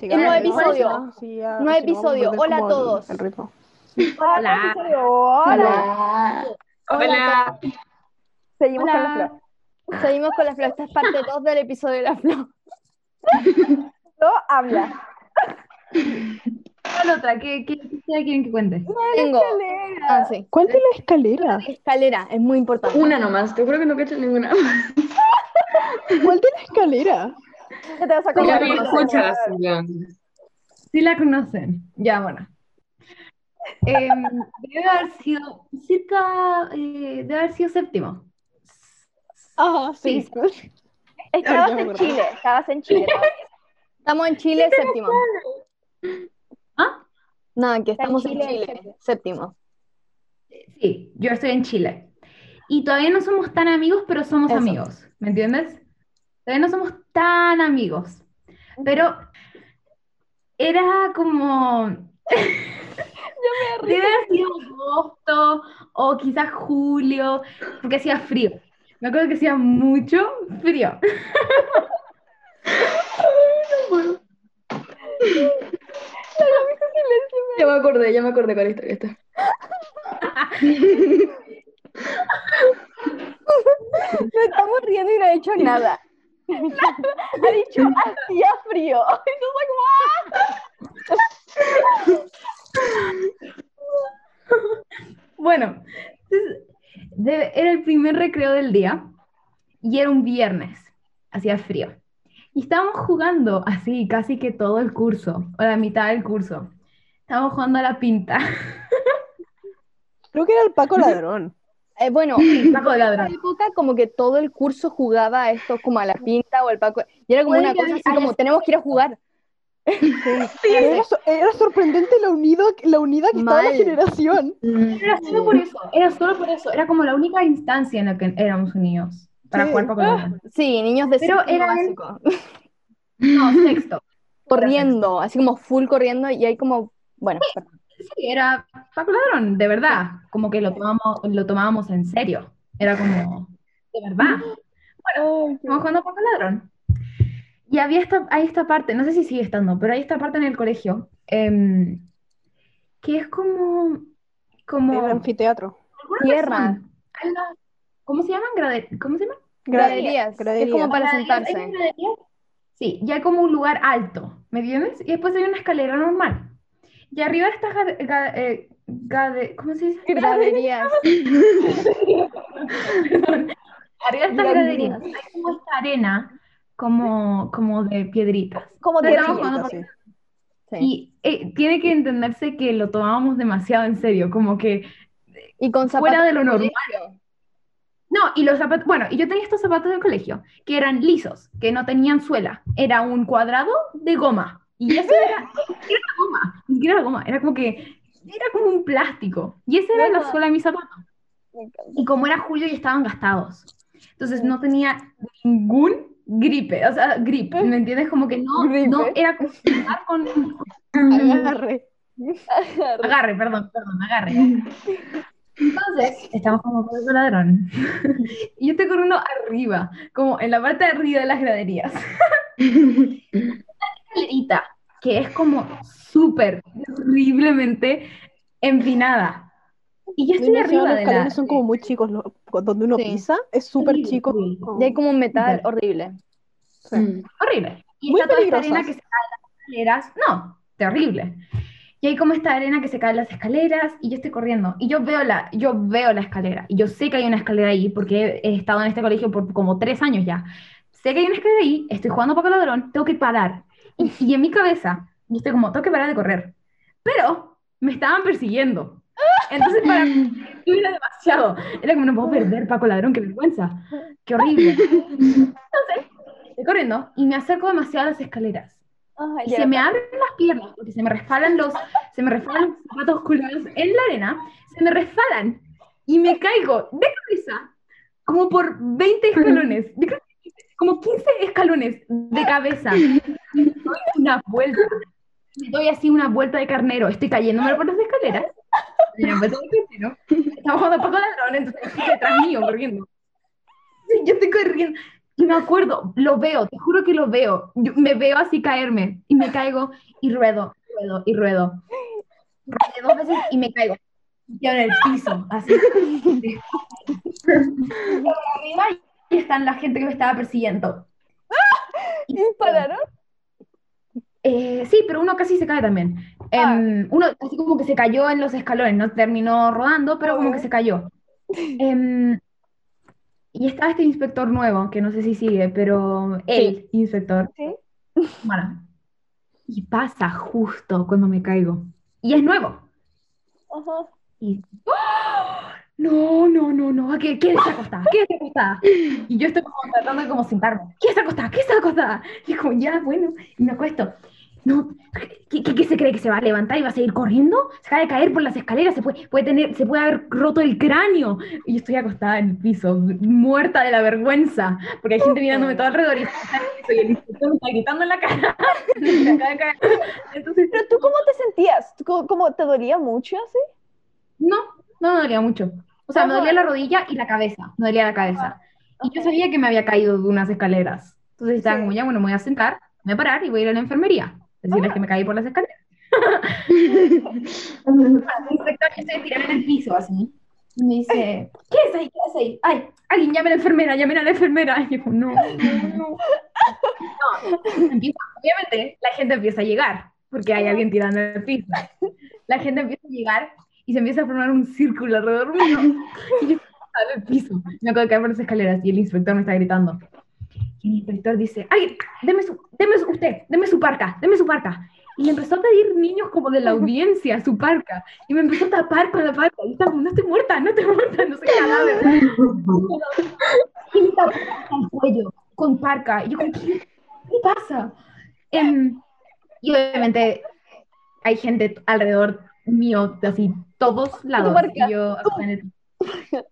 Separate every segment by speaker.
Speaker 1: Sigamos,
Speaker 2: nuevo episodio.
Speaker 1: sí, ya-
Speaker 2: Nuevo episodio. Hola a
Speaker 1: el-
Speaker 2: todos.
Speaker 1: El ritmo.
Speaker 3: Hola.
Speaker 4: Hola.
Speaker 3: Hola.
Speaker 4: Seguimos con la
Speaker 2: Hola.
Speaker 4: flor.
Speaker 2: Seguimos con la flor. Esta es parte 2 del episodio de la flor.
Speaker 4: No habla.
Speaker 3: ¿Cuál otra? ¿Qué, qué historia quieren que cuente?
Speaker 2: Tengo. Ah, sí.
Speaker 1: ¿Cuál de la escalera?
Speaker 2: Escalera, es muy importante.
Speaker 5: Una nomás, te juro que no cacho ninguna.
Speaker 1: ¿Cuál de la escalera?
Speaker 4: ¿Qué te vas a
Speaker 5: escúchala, Silvia.
Speaker 3: Sí la conocen. Ya, bueno. Em, debe haber sido cerca, eh, debe haber sido séptimo.
Speaker 1: Ah, sí.
Speaker 4: Estabas
Speaker 1: Ya me
Speaker 4: en. Chile, estabas en Chile. ¿no?
Speaker 2: Estamos en Chile, séptimo.
Speaker 3: ¿Ah?
Speaker 2: Nada, que estamos en
Speaker 4: Chile,
Speaker 2: Chile,
Speaker 4: séptimo.
Speaker 2: séptimo.
Speaker 3: Sí, yo estoy en Chile. Y todavía no somos tan amigos, pero somos
Speaker 2: Eso.
Speaker 3: amigos. ¿Me entiendes? Todavía no somos tan amigos. Pero era como. Debe haber sido agosto o quizás julio, porque hacía frío. Me acuerdo que hacía mucho frío.
Speaker 5: Ya me acordé, ya me acordé cuál historia está.
Speaker 2: Nos estamos riendo y no ha hecho nada.
Speaker 4: Ha dicho, hacía frío.
Speaker 3: Bueno, entonces, era el primer recreo del día y era un viernes, hacía frío. Y estábamos jugando así casi que todo el curso, o la mitad del curso. Estábamos jugando a la pinta.
Speaker 1: Creo que era el Paco Ladrón.
Speaker 2: Eh, bueno, en esa época como que todo el curso jugaba a esto como a la pinta o al Paco. Y era como una cosa así como, tenemos que ir a jugar.
Speaker 1: Era, so- era sorprendente la, unido, la unidad que estaba la
Speaker 2: Mal.
Speaker 1: generación.
Speaker 3: Era solo por eso, era solo por eso. Era como la única instancia en la que éramos unidos para
Speaker 1: Sí.
Speaker 3: jugar Paco de ladrón.
Speaker 2: Sí, niños de
Speaker 3: Pero era
Speaker 2: básico.
Speaker 3: No, sexto.
Speaker 2: Corriendo, así como full corriendo y hay como, bueno, perdón.
Speaker 3: Sí, era Paco Ladrón, de verdad. Como que lo tomamos, lo tomábamos en serio. Era como, de verdad. Bueno, estamos jugando Paco Ladrón. Y había esta, hay esta parte, no sé si sigue estando, pero hay esta parte en el colegio em, que es como, como
Speaker 1: El anfiteatro.
Speaker 2: Tierra.
Speaker 3: razón, ¿cómo se llaman? Grade- ¿cómo se llaman?
Speaker 2: graderías, que es
Speaker 1: graderías.
Speaker 2: como para
Speaker 3: Graderías, ¿hay
Speaker 2: sentarse.
Speaker 3: graderías? Sí, ya hay como un lugar alto, ¿me entiendes? Y después hay una escalera normal. Y arriba de estas gade- eh, gade- ¿cómo se dice?
Speaker 2: Graderías.
Speaker 3: Arriba de estas
Speaker 2: Graderías.
Speaker 3: hay como esta arena como, como de piedritas.
Speaker 4: como
Speaker 3: jugando
Speaker 1: Sí.
Speaker 2: Sí.
Speaker 3: Y eh, tiene que entenderse que lo tomábamos demasiado en serio, como que
Speaker 2: Y con
Speaker 3: fuera de lo
Speaker 2: de
Speaker 3: normal. No, y los zapatos, bueno, y yo tenía estos zapatos del colegio, que eran lisos, que no tenían suela. Era un cuadrado de goma. Y eso era, era goma, ni siquiera era goma, era como que, era como un plástico. Y esa era la suela de mis zapatos. Y como era julio y estaban gastados. Entonces no tenía ningún gripe, o sea, grip, ¿me entiendes? Como que no,
Speaker 2: Gripe.
Speaker 3: no era como con,
Speaker 1: Agarre.
Speaker 3: Agarre, perdón, perdón, agarre. Entonces, estamos como con el ladrón. Y yo estoy corriendo arriba, como en la parte de arriba de las graderías. Escalerita que es como súper horriblemente empinada. Y yo estoy arriba
Speaker 1: los
Speaker 3: de la...
Speaker 1: son como muy chicos. lo- donde uno
Speaker 2: Sí.
Speaker 1: pisa es súper
Speaker 3: Sí,
Speaker 1: chico.
Speaker 3: sí.
Speaker 2: Y hay como un metal horrible.
Speaker 5: Mm.
Speaker 3: Horrible. Y
Speaker 1: Muy
Speaker 3: está toda esta arena que se cae en las escaleras. No, terrible. Y hay como esta arena que se cae en las escaleras y yo estoy corriendo. Y yo veo la, yo veo la escalera. Y yo sé que hay una escalera ahí porque he, estado en este colegio por como tres años ya. Sé que hay una escalera ahí, estoy jugando Paco Ladrón, tengo que parar. Y, y en mi cabeza, yo estoy como, tengo que parar de correr. Pero me estaban persiguiendo. Entonces para mí era demasiado. Era como, no puedo perder Paco Ladrón, qué vergüenza. Qué horrible. Entonces, estoy corriendo y me acerco demasiado a las escaleras.
Speaker 4: Ay,
Speaker 3: Y se me abren las piernas porque se me resbalan los, se me resbalan los zapatos colgados en la arena, se me resbalan y me caigo de cabeza como por 20 escalones, que como 15 escalones de cabeza. Doy una vuelta, me doy así una vuelta de carnero, estoy cayéndome por las escaleras. Estamos jugando Paco Ladrón, entonces estoy detrás mío corriendo. Yo estoy corriendo, Y me acuerdo, lo veo, te juro que lo veo. Me veo así caerme y me caigo y ruedo, ruedo y ruedo. Ruedo dos veces y me caigo. Y en el piso, así. Y están la gente que me estaba persiguiendo.
Speaker 4: ¿Y dispararon?
Speaker 3: Eh, sí, pero uno casi se cae también. Em, uno así como que se cayó en los escalones, no terminó rodando, pero como que se cayó. Em, y estaba este inspector nuevo, que no sé si sigue, pero el inspector.
Speaker 4: Sí.
Speaker 3: Bueno, y pasa justo cuando me caigo. Y es nuevo.
Speaker 4: Ajá.
Speaker 3: Y ¡Ah! no, no, no, no, ¿qué, qué está acostada? ¿Qué está acostada? Y yo estoy como tratando de como sentarme. ¿Qué está acostada? ¿Qué está acostada? Y como, ya, bueno, y me acuesto. No, ¿qué, qué, qué se cree que se va a levantar y va a seguir corriendo? Se acaba de caer por las escaleras, se puede, puede tener, se puede haber roto el cráneo. Y yo estoy acostada en el piso, muerta de la vergüenza, porque hay gente mirándome todo alrededor y, y el inspector me está gritando en la cara. Entonces,
Speaker 4: Pero tú, ¿cómo te sentías? ¿Tú ¿Cómo, cómo- te dolía mucho así?
Speaker 3: No, no me dolía mucho. O sea, me dolía la rodilla y la cabeza. Me dolía la cabeza. Y yo sabía que me había caído de unas escaleras. Entonces estaba
Speaker 4: Sí.
Speaker 3: como, ya, bueno, me voy a sentar, me voy a parar y voy a ir a la enfermería. Decirles que me caí por las escaleras. El inspector, yo estoy tirada en el piso así. Y me dice, ¿qué es ahí? ¿Qué es ahí? Ay, alguien llame a la enfermera, llamen a la enfermera. Y yo no, no, no. No, empieza- obviamente la gente empieza a llegar, porque hay alguien tirando en el piso. La gente empieza a llegar y se empieza a formar un círculo alrededor mío. Y yo el piso. Me acabo de caer por las escaleras y el inspector me está gritando. Y el inspector dice, ¡ay, deme, su, deme su- usted, deme su parca, deme su parca! Y le empezó a pedir niños como de la audiencia su parca. Y me empezó a tapar con la parca. Y estaba no estoy muerta, no estoy muerta, no soy cadáver. Y me tapó el cuello con parca. Y yo ¿qué, qué pasa? Em, y obviamente hay gente alrededor mío, así, todos lados. Y yo acá en el...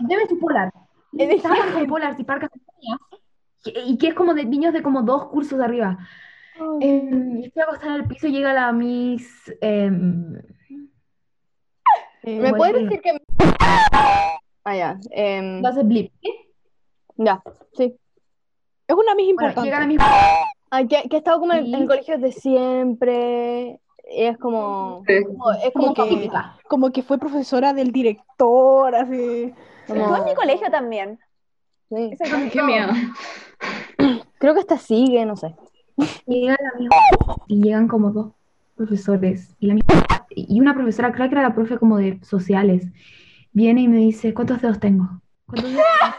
Speaker 3: Debe su polar. Estaban con polar y parcas y- y que es como de niños de como dos cursos de arriba. Em, y estoy acostada en el piso y llega la Miss. em,
Speaker 2: ¿Me
Speaker 3: ¿cómo
Speaker 2: puedes decir que... Ah, ya. em,
Speaker 3: hace blip.
Speaker 2: ya, sí.
Speaker 1: Es una mis
Speaker 3: Bueno,
Speaker 1: importante.
Speaker 3: llega la Miss.
Speaker 2: Ah, que, que he estado como en,
Speaker 3: Sí.
Speaker 2: en colegios de siempre. Es como...
Speaker 5: Sí.
Speaker 2: como- es como,
Speaker 1: Como que-. Como que fue profesora del director, así.
Speaker 2: como-
Speaker 4: Estuve en mi colegio también.
Speaker 2: sí.
Speaker 5: Ay,
Speaker 4: colegio.
Speaker 5: qué miedo.
Speaker 2: Creo que esta sigue, no sé.
Speaker 3: Llega la Miss. Y llegan como dos profesores. Y, la Miss- y una profesora, creo que era la profe como de sociales, viene y me dice: ¿Cuántos dedos tengo? ¿Cuántos dedos tengo?"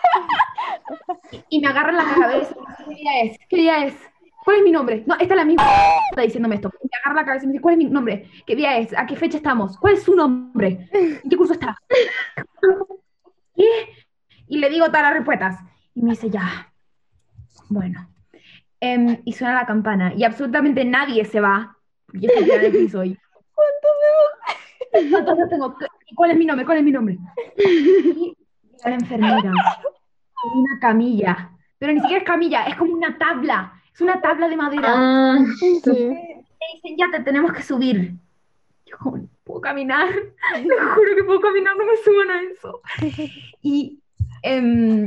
Speaker 3: Y me agarra la cabeza. ¿Qué día es? ¿Qué día es? ¿Cuál es mi nombre? No, esta es la misma. Está diciéndome esto. Me agarra la cabeza y me dice, ¿cuál es mi nombre? ¿Qué día es? ¿A qué fecha estamos? ¿Cuál es su nombre? ¿En qué curso está? ¿Qué? Y le digo todas las respuestas. Y me dice, ya. Bueno. Em, y suena la campana. Y absolutamente nadie se va. Yo estoy el piso y... ¿Cuántos dedos tengo? ¿Y ¿Cuál es mi nombre? ¿Cuál es mi nombre? Y la enfermera. Una camilla. Pero ni siquiera es camilla, es como una tabla. Es una tabla de madera.
Speaker 5: Ah,
Speaker 1: Sí.
Speaker 3: Me dicen, ya te tenemos que subir. Yo como, "No ¿puedo caminar? Te juro que puedo caminar, no me suban a eso. Y em,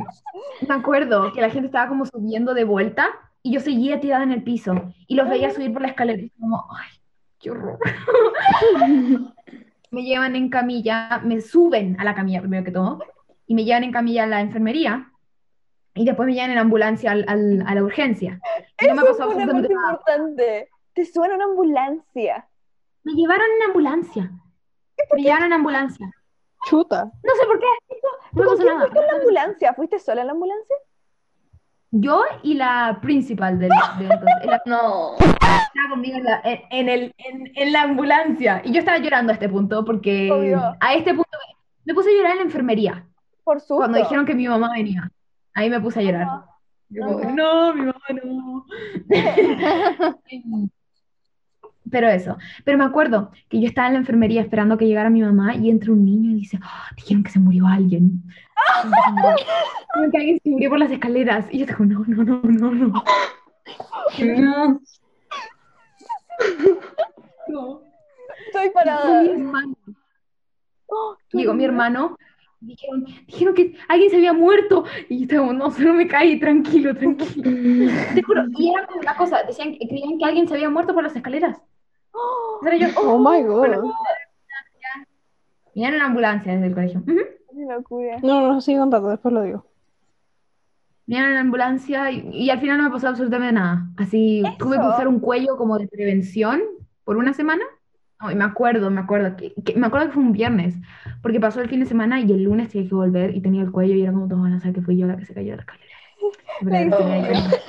Speaker 3: me acuerdo que la gente estaba como subiendo de vuelta y yo seguía tirada en el piso y los veía subir por la escalera y como, ay, qué horror. Me llevan en camilla, me suben a la camilla primero que todo y me llevan en camilla a la enfermería y después me llevan en ambulancia al- al- a la urgencia. Y no me
Speaker 4: Eso
Speaker 3: pasó
Speaker 4: fue una importante. Te suena una ambulancia.
Speaker 3: Me llevaron en ambulancia. Me llevaron en ambulancia.
Speaker 1: Chuta.
Speaker 3: No sé por qué. No me
Speaker 4: ¿Con
Speaker 3: pasó
Speaker 4: quién
Speaker 3: nada.
Speaker 4: fuiste en la ambulancia? ¿Fuiste sola en la ambulancia?
Speaker 3: Yo y la principal del de entonces. La
Speaker 5: no.
Speaker 3: estaba conmigo en la, en, en el, en, en la ambulancia. Y yo estaba llorando a este punto porque
Speaker 4: Obvio.
Speaker 3: a este punto me, puse a llorar en la enfermería.
Speaker 4: Por susto.
Speaker 3: Cuando dijeron que mi mamá venía. Ahí me puse a llorar. Yo no, mi mamá no. Pero eso. Pero me acuerdo que yo estaba en la enfermería esperando a que llegara mi mamá y entra un niño y dice, "Ah, dijeron que se murió alguien. Dijeron que alguien se murió por las escaleras. Y yo digo, no, no, no, no, no.
Speaker 5: No.
Speaker 3: no.
Speaker 4: Estoy parada.
Speaker 3: mi hermano. Llegó mi hermano Dijeron, dijeron que alguien se había muerto. Y yo estaba como, no, solo me caí, tranquilo, tranquilo. Te juro, y era como una cosa, decían, creían que alguien se había muerto por las escaleras. Era yo,
Speaker 1: Oh my god.
Speaker 3: Vinieron una ambulancia desde el colegio.
Speaker 4: Qué locura.
Speaker 1: No, no, sigue contando, después lo digo.
Speaker 3: Vinieron una ambulancia y, y al final no me pasó absolutamente nada. Así tuve que
Speaker 4: Eso.
Speaker 3: usar un cuello como de prevención por una semana. No, y me acuerdo, me acuerdo que, que- me acuerdo que fue un viernes, porque pasó el fin de semana y el lunes tenía que volver y tenía el cuello y era como todos van a saber que fui yo la que se cayó de la escalera.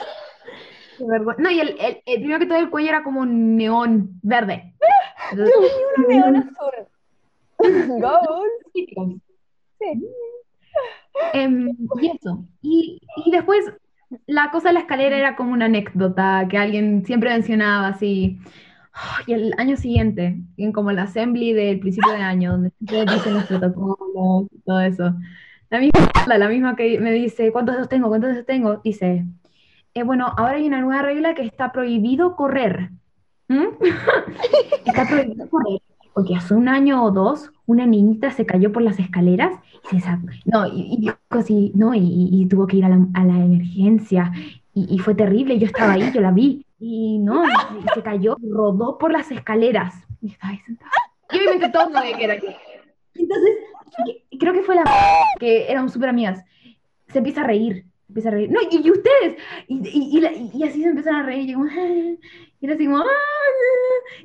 Speaker 3: No, y el, el- el- primero que todo el cuello era como neón verde. Entonces,
Speaker 4: Un neón azul. Gold.
Speaker 3: típico.
Speaker 4: Sí.
Speaker 3: Em, y eso. Y, y después la cosa de la escalera era como una anécdota que alguien siempre mencionaba así. Y el año siguiente, en como la assembly del principio de año, donde siempre dicen los protocolos y todo eso, la misma, la, misma que me dice, ¿cuántos dedos tengo? ¿Cuántos dedos tengo? Dice, "Eh, bueno, ahora hay una nueva regla que está prohibido correr. ¿Mm? Está prohibido correr. Porque hace un año o dos, una niñita se cayó por las escaleras y se. No, y, y así, no, y- y tuvo que ir a la, a la emergencia. Y, y fue terrible, yo estaba ahí, yo la vi. Y no, y, se cayó, rodó por las escaleras. Y estaba ahí sentada. Y obviamente todos sabían que era yo. Entonces, creo que fue la que éramos súper amigas. Se empieza a reír, se empieza a reír. No, y, y ustedes. Y, y, así se empiezan a reír. Y yo como, y era así como, "Ah".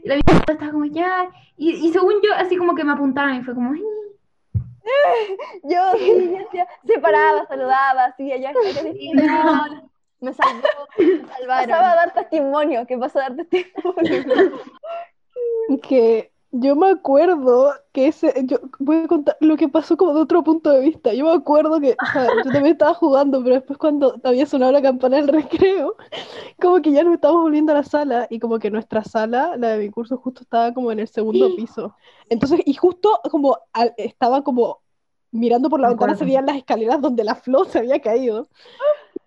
Speaker 3: y la mía estaba como, ya. Y, y según yo, así como que me apuntaron y fue como.
Speaker 4: Yo sí, yo hacía- se paraba, saludaba, así allá.
Speaker 2: No, me salvó, me salvaron.
Speaker 4: Pasaba a dar testimonio, que pasó a dar testimonio.
Speaker 1: Que yo me acuerdo que ese, yo voy a contar lo que pasó como de otro punto de vista. Yo me acuerdo que, o sea, yo también estaba jugando, pero después cuando había sonado la campana del recreo, como que ya nos estábamos volviendo a la sala y como que nuestra sala, la de mi curso, justo estaba como en el segundo piso. Entonces, y justo como al- estaba como mirando por la ventana se veían las escaleras donde la flor se había caído.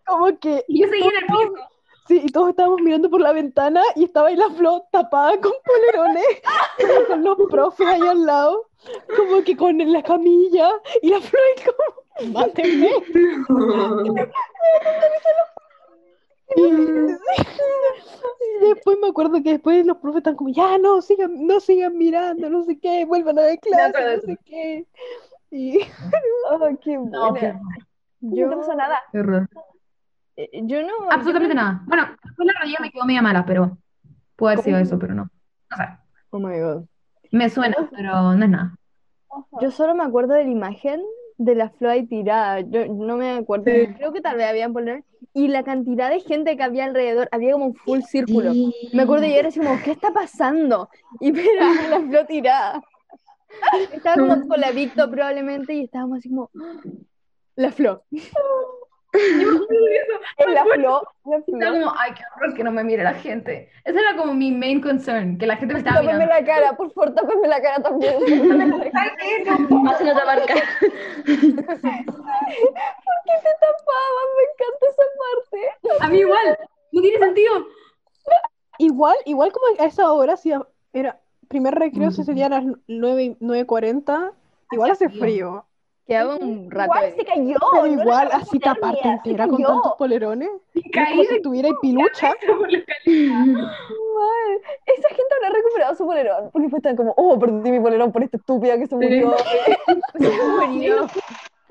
Speaker 1: Como que
Speaker 3: Y yo seguía en el piso.
Speaker 1: Sí, y todos estábamos mirando por la ventana y estaba ahí la flor tapada con polerones, con los profes ahí al lado, como que con la camilla, y la flor ahí como, mátenme. Y, y después me acuerdo que después los profes están como, ya no, sigan, no sigan mirando, no sé qué, vuelvan a ver
Speaker 3: acuerdo
Speaker 1: clase,
Speaker 3: de
Speaker 1: no sé qué. Y
Speaker 4: Oh, qué
Speaker 3: No,
Speaker 4: buena. No te pasó nada.
Speaker 2: Eh, Yo no.
Speaker 3: Absolutamente nada. Bueno, después la rodilla me quedó media mala, pero puede haber sido eso, pero no. No sé.
Speaker 2: Oh my God.
Speaker 3: Me suena, pero no es nada.
Speaker 2: Yo solo me acuerdo de la imagen de la flor ahí tirada. Yo no me acuerdo. Creo que tal vez habían poner. Y la cantidad de gente que había alrededor, había como un full círculo. Me acuerdo y era así como, ¿qué está pasando? Y mira, la flor tirada. Estaba como con la Victo probablemente y estábamos así como, la flor.
Speaker 4: En la flor, la flor.
Speaker 3: como, ay, qué horror que no me mire la gente. Ese era como mi main concern, que la gente me estaba
Speaker 4: Tápeme
Speaker 3: mirando.
Speaker 4: la cara, por favor, tápeme la cara también.
Speaker 3: Ay, qué no.
Speaker 5: Cara.
Speaker 4: ¿Por qué te tapaban? Me encanta esa parte.
Speaker 3: A mí igual, no tiene sentido.
Speaker 1: igual, igual como a esa hora, si era primer recreo
Speaker 3: Mm.
Speaker 1: se sería a las 9, y- 9.40, igual hace
Speaker 3: frío.
Speaker 2: Quedaba un rato
Speaker 4: Igual se cayó.
Speaker 1: Pero igual, así taparte entera con tantos polerones.
Speaker 3: Y
Speaker 1: Es como
Speaker 3: caí
Speaker 1: si tuviera pilucha.
Speaker 3: la.
Speaker 4: Esa gente habrá recuperado su polerón. Porque fue tan como, oh, perdí mi polerón por esta estúpida que se murió.
Speaker 2: Se murió.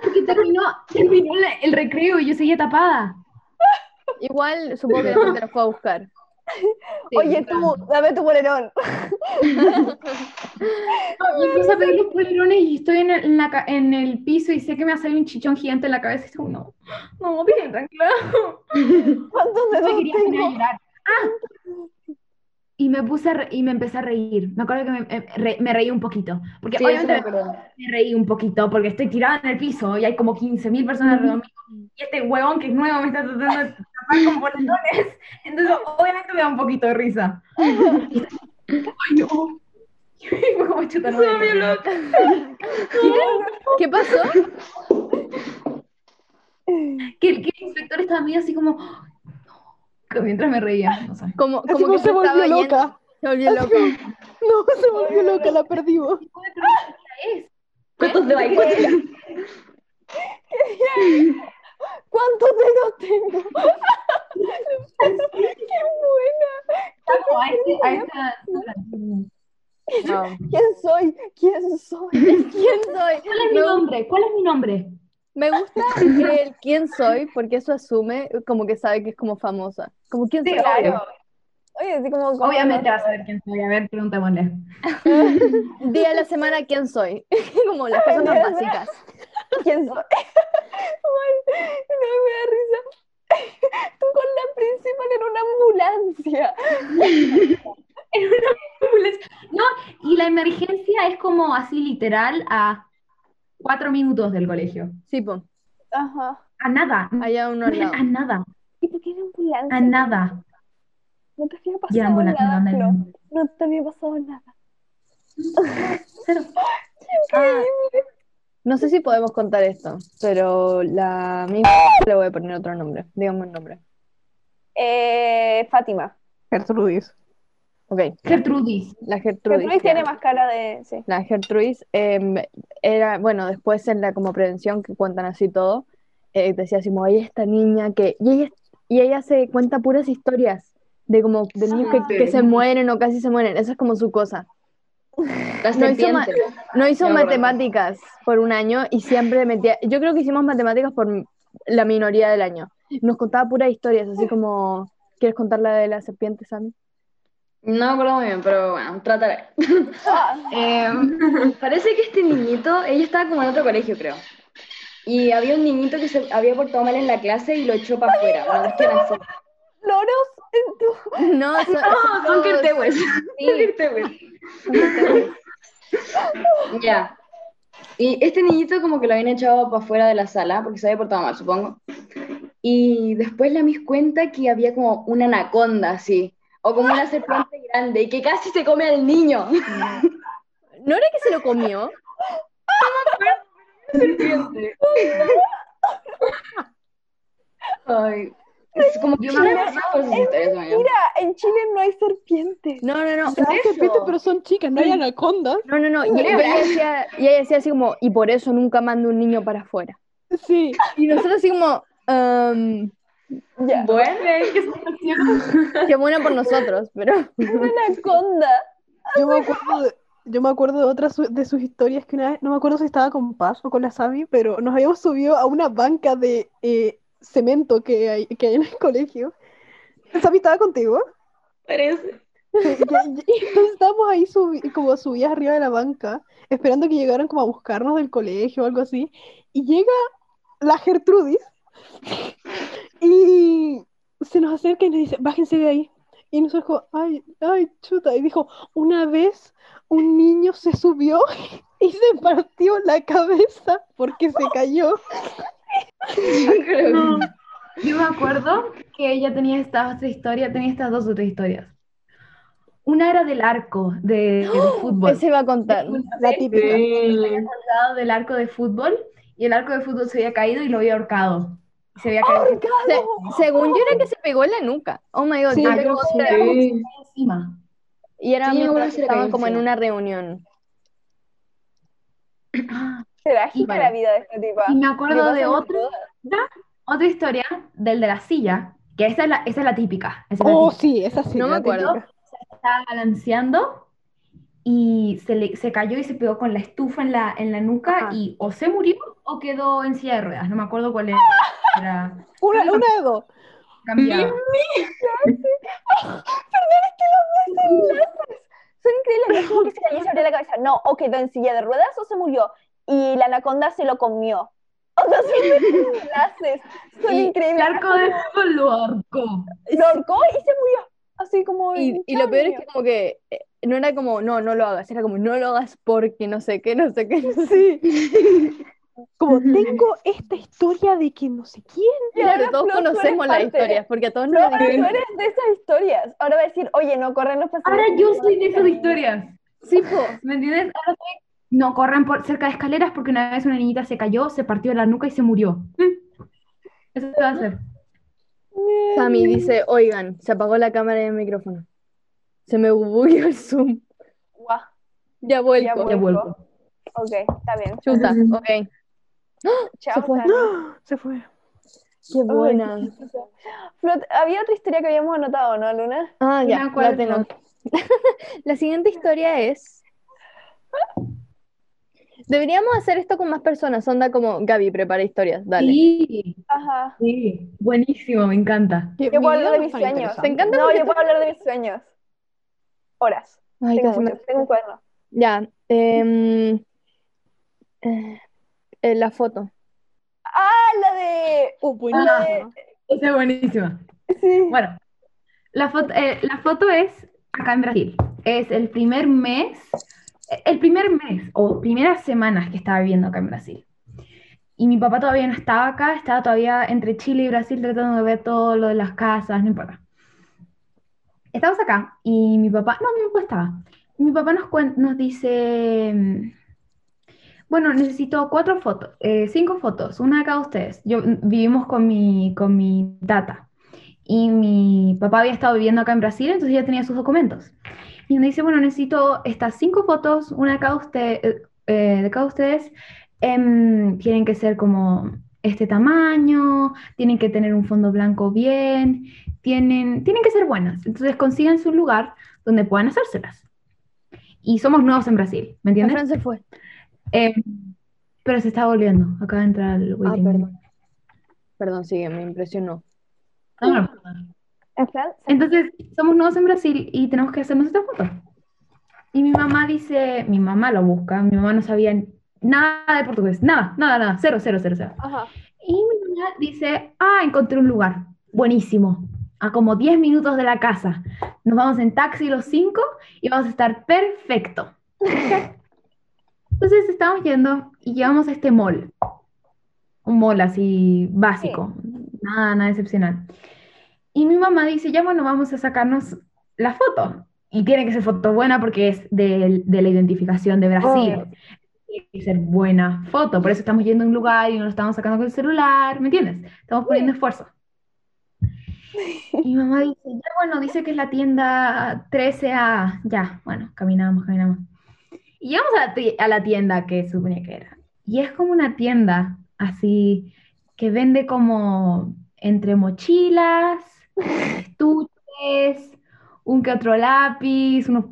Speaker 3: Porque terminó, terminó la- el recreo y yo seguía tapada.
Speaker 2: Igual supongo que después te lo fue a buscar.
Speaker 3: Sí,
Speaker 4: Oye, tú, dame tu polerón.
Speaker 3: Y empiezo a pedir los polerones y estoy en el, en la ca- en el piso y sé que me va a salir un chichón gigante en la cabeza. Y digo, no, no, déjenme tranquila.
Speaker 4: ¿Cuántos
Speaker 3: Me
Speaker 4: dedos
Speaker 3: quería poner a
Speaker 4: tengo?
Speaker 3: llorar. ¡Ah! Y me puse a re- y me empecé a reír. Me acuerdo que me, me re- me reí un poquito. Porque
Speaker 2: Sí, me
Speaker 3: obviamente me reí un poquito porque estoy tirada en el piso y hay como 15.000 personas alrededor mío. Y este huevón que es nuevo me está tratando de con boletones. Entonces, obviamente me da un poquito de risa. Ay, no. Y fue como chuta, no voy a terminar.
Speaker 2: ¿Qué pasó?
Speaker 3: Que, el- que el inspector estaba medio así como. Mientras me reía. No sé.
Speaker 2: Como,
Speaker 1: Así
Speaker 2: como
Speaker 1: como
Speaker 2: que
Speaker 1: se
Speaker 2: se
Speaker 1: volvió
Speaker 2: estaba yendo.
Speaker 1: loca.
Speaker 2: Se volvió
Speaker 1: Así
Speaker 2: loca.
Speaker 1: No, se volvió loca, la perdimos.
Speaker 3: es?
Speaker 5: Fotos de baile.
Speaker 4: ¿Cuántos dedos tengo? ¡Qué buena! ¿Quién soy? ¿Quién soy?
Speaker 2: ¿Quién soy?
Speaker 3: ¿Cuál es mi nombre? ¿Cuál es mi nombre?
Speaker 2: Me gusta el quién soy porque eso asume como que sabe que es como famosa. Como quién soy.
Speaker 3: obvio.
Speaker 4: Oye, así como, como
Speaker 3: Obviamente vas a saber quién soy. A ver, preguntémosle.
Speaker 2: Día de la semana quién soy. como las más básicas.
Speaker 4: ¿Quién soy? No me da risa. Tú con la principal en una ambulancia.
Speaker 3: No, y la emergencia es como así literal a cuatro minutos del colegio.
Speaker 2: Sí, po.
Speaker 4: Ajá.
Speaker 3: A nada.
Speaker 2: Allá a uno al lado.
Speaker 3: A nada.
Speaker 4: ¿Y por qué en ambulancia?
Speaker 3: A nada.
Speaker 4: No te había pasado
Speaker 3: ambulancia,
Speaker 4: nada. No te había pasado nada.
Speaker 3: Cero.
Speaker 2: Ah, no sé si podemos contar esto, pero la mi le voy a poner otro nombre. Dígame un nombre.
Speaker 4: Eh, Fátima.
Speaker 1: Gertrudis.
Speaker 2: Ok,
Speaker 3: Gertrudis.
Speaker 2: la Gertrudis.
Speaker 4: Luis tiene más cara de. Sí.
Speaker 2: La Gertrudis em, era, bueno, después en la como prevención que cuentan así todo, eh, decía así como, hay esta niña que, y ella, y ella se cuenta puras historias de como de niños que, que se mueren o casi se mueren, esa es como su cosa.
Speaker 6: La
Speaker 2: No hizo, no hizo matemáticas por un año y siempre metía, yo creo que hicimos matemáticas por la minoría del año. Nos contaba puras historias, así como, ¿quieres contar la de la serpiente, Sammy?
Speaker 6: No me acuerdo muy bien, pero bueno, trataré. Eh, parece que este niñito, ella estaba como en otro colegio, creo. Y había un niñito que se había portado mal en la clase y lo echó para afuera. Una cuestión así.
Speaker 2: No, son,
Speaker 6: No, son
Speaker 2: sí.
Speaker 6: Ya. Y este niñito como que lo habían echado para afuera de la sala porque se había portado mal, supongo. Y después la mis cuenta que había como una anaconda así, o como una serpiente grande y que casi se come al niño.
Speaker 2: ¿No era que se lo comió?
Speaker 6: serpiente. Ay, es como que historias, mañana.
Speaker 4: Mira, en Chile no hay serpientes.
Speaker 2: No, no, no.
Speaker 1: Hay serpientes, pero son chicas, no hay anacondas.
Speaker 2: No, no, no. Y, ella decía, y ella decía así como, y por eso nunca mando un niño para afuera.
Speaker 1: Sí.
Speaker 2: Y nosotros así como, "Um,
Speaker 4: Ya.
Speaker 6: Bueno,
Speaker 2: qué buena por nosotros, pero
Speaker 4: Una anaconda.
Speaker 1: Yo me acuerdo de, yo me acuerdo de otras su- de sus historias que una vez, no me acuerdo si estaba con Paz o con la Sami, pero nos habíamos subido a una banca de eh, cemento que hay, que hay en el colegio. ¿Sami estaba contigo?
Speaker 6: parece.
Speaker 1: Sí, entonces estábamos ahí subi- como subidas arriba de la banca, esperando que llegaran como a buscarnos del colegio o algo así. Y llega la Gertrudis y se nos acerca y nos dice, bájense de ahí. Y nosotros como, ay, ay, chuta. Y dijo, una vez un niño se subió y se partió la cabeza porque se cayó.
Speaker 3: No. Yo me acuerdo que ella tenía esta otra historia, tenía estas dos otras historias. Una era del arco de, de fútbol.
Speaker 2: ese va a contar.
Speaker 1: La típica.
Speaker 3: lado del arco de fútbol y el arco de fútbol se había caído y lo había ahorcado. Se había caído
Speaker 2: Se- según yo era que se pegó en la nuca. Oh my god,
Speaker 1: Sí,
Speaker 2: yo
Speaker 6: Sí.
Speaker 3: encima.
Speaker 2: Y era
Speaker 6: Sí,
Speaker 2: mientras estaban como en una reunión.
Speaker 4: Será agita
Speaker 2: Vale.
Speaker 4: la vida de esta tipa.
Speaker 3: Y me acuerdo de otra, otra historia del de la silla, que esa es la, esa es la típica. esa es la
Speaker 1: Oh,
Speaker 3: típica.
Speaker 1: sí, esa sí,
Speaker 2: No me acuerdo.
Speaker 1: típica.
Speaker 3: Estaba balanceando y se, le, se cayó y se pegó con la estufa en la, en la nuca
Speaker 2: Ajá.
Speaker 3: y o se murió o quedó en silla de ruedas. No me acuerdo cuál era. era
Speaker 1: Una, una de dos.
Speaker 3: cambiada.
Speaker 4: Son increíbles, no es como que se cayó y se abrió la cabeza. No, o quedó en silla de ruedas o se murió. Y la anaconda se lo comió. O sea, son enlaces. Son
Speaker 2: Y
Speaker 3: El
Speaker 4: increíbles.
Speaker 3: arco de fútbol lo ahorcó.
Speaker 4: Lo ahorcó y se murió. Así como.
Speaker 2: Y, y lo peor es que como que eh, no era como, no, no lo hagas, era como, no lo hagas porque no sé qué, no sé qué, no sé
Speaker 1: Sí. Como tengo esta historia de que no sé quién.
Speaker 2: Claro, todos
Speaker 4: Flo, tú eres
Speaker 2: conocemos las historias, porque a todos nos
Speaker 4: tú
Speaker 2: dicen,
Speaker 4: eres de esas historias. Ahora va a decir, oye, no corren los pasillos.
Speaker 3: Ahora yo soy de esas historias.
Speaker 2: sí, po,
Speaker 3: ¿Me entiendes? Ahora soy- No corran por cerca de escaleras porque una vez una niñita se cayó, se partió la nuca y se murió. Mm. Eso se va a hacer.
Speaker 2: Sammy dice, oigan, se apagó la cámara y el micrófono. Se me bugueó el Zoom.
Speaker 4: Guau,
Speaker 2: Ya vuelco.
Speaker 4: Ya
Speaker 3: vuelvo.
Speaker 4: Ok, está bien.
Speaker 2: Chuta, ok.
Speaker 4: Chao,
Speaker 2: fue.
Speaker 1: Se fue.
Speaker 2: Qué buena.
Speaker 4: Flot, había otra historia que habíamos anotado, ¿no, Luna?
Speaker 2: Ah, ya, la tengo. La siguiente historia es. Deberíamos hacer esto con más personas. Onda como Gaby, prepara historias. Dale.
Speaker 3: Sí,
Speaker 4: Ajá.
Speaker 3: sí, buenísimo, me encanta.
Speaker 1: Que
Speaker 4: Yo puedo hablar de mis sueños.
Speaker 2: ¿Te encanta?
Speaker 4: No, yo puedo hablar de mis sueños. Horas.
Speaker 2: Ay,
Speaker 4: Tengo
Speaker 2: me-.
Speaker 4: Tengo un cuaderno.
Speaker 2: Ya. em, eh, eh, la foto.
Speaker 4: Ah, la de.
Speaker 1: Oh,
Speaker 3: Ah.
Speaker 1: buenísimo.
Speaker 3: Esa es buenísima.
Speaker 4: Sí.
Speaker 3: Bueno, la foto, eh, la foto es acá en Brasil. Es el primer mes, el primer mes o primeras semanas que estaba viviendo acá en Brasil. Y mi papá todavía no estaba acá, estaba todavía entre Chile y Brasil tratando de ver todo lo de las casas, no importa. Estamos acá y mi papá, no, mi papá estaba. Mi papá nos, nos dice, mm, bueno, necesito cuatro fotos, eh, cinco fotos, una de cada ustedes. Yo mm, vivimos con mi, con mi tata y mi papá había estado viviendo acá en Brasil, entonces ya tenía sus documentos. Y me dice, bueno, necesito estas cinco fotos, una de cada, usted, eh, de cada ustedes. Em, tienen que ser como este tamaño, tienen que tener un fondo blanco bien, tienen, tienen que ser buenas. Entonces consíganse un lugar donde puedan hacérselas. Y somos nuevos en Brasil, ¿me entiendes?
Speaker 2: Fran se fue.
Speaker 3: Em, pero se está volviendo, acaba de entrar el
Speaker 2: Ah,
Speaker 3: waiting.
Speaker 2: perdón. Perdón, sigue, me impresionó.
Speaker 3: No, no, perdón.
Speaker 4: En Francia.
Speaker 3: Entonces, somos nuevos en Brasil y tenemos que hacernos esta foto. Y mi mamá dice, mi mamá lo busca, mi mamá no sabía nada de portugués, nada, nada, nada, cero, cero, cero, cero.
Speaker 4: Ajá.
Speaker 3: Y mi mamá dice, ah, encontré un lugar, buenísimo, a como 10 minutos de la casa. Nos vamos en taxi los cinco y vamos a estar perfecto. Entonces estamos yendo y llegamos a este mall. Un mall así básico, nada, nada excepcional. Y mi mamá dice, ya bueno, vamos a sacarnos la foto. Y tiene que ser foto buena porque es de, de la identificación de Brasil.
Speaker 2: Obvio.
Speaker 3: Tiene que ser buena foto. Por eso estamos yendo a un lugar y no lo estamos sacando con el celular, ¿me entiendes? Estamos poniendo esfuerzo. Y mi mamá dice, ya bueno, dice que es la tienda 13A. Ya, bueno, caminamos, caminamos. Y llegamos a la, a la tienda que suponía que era. Y es como una tienda así que vende como entre mochilas, estuches, un que otro lápiz, unos,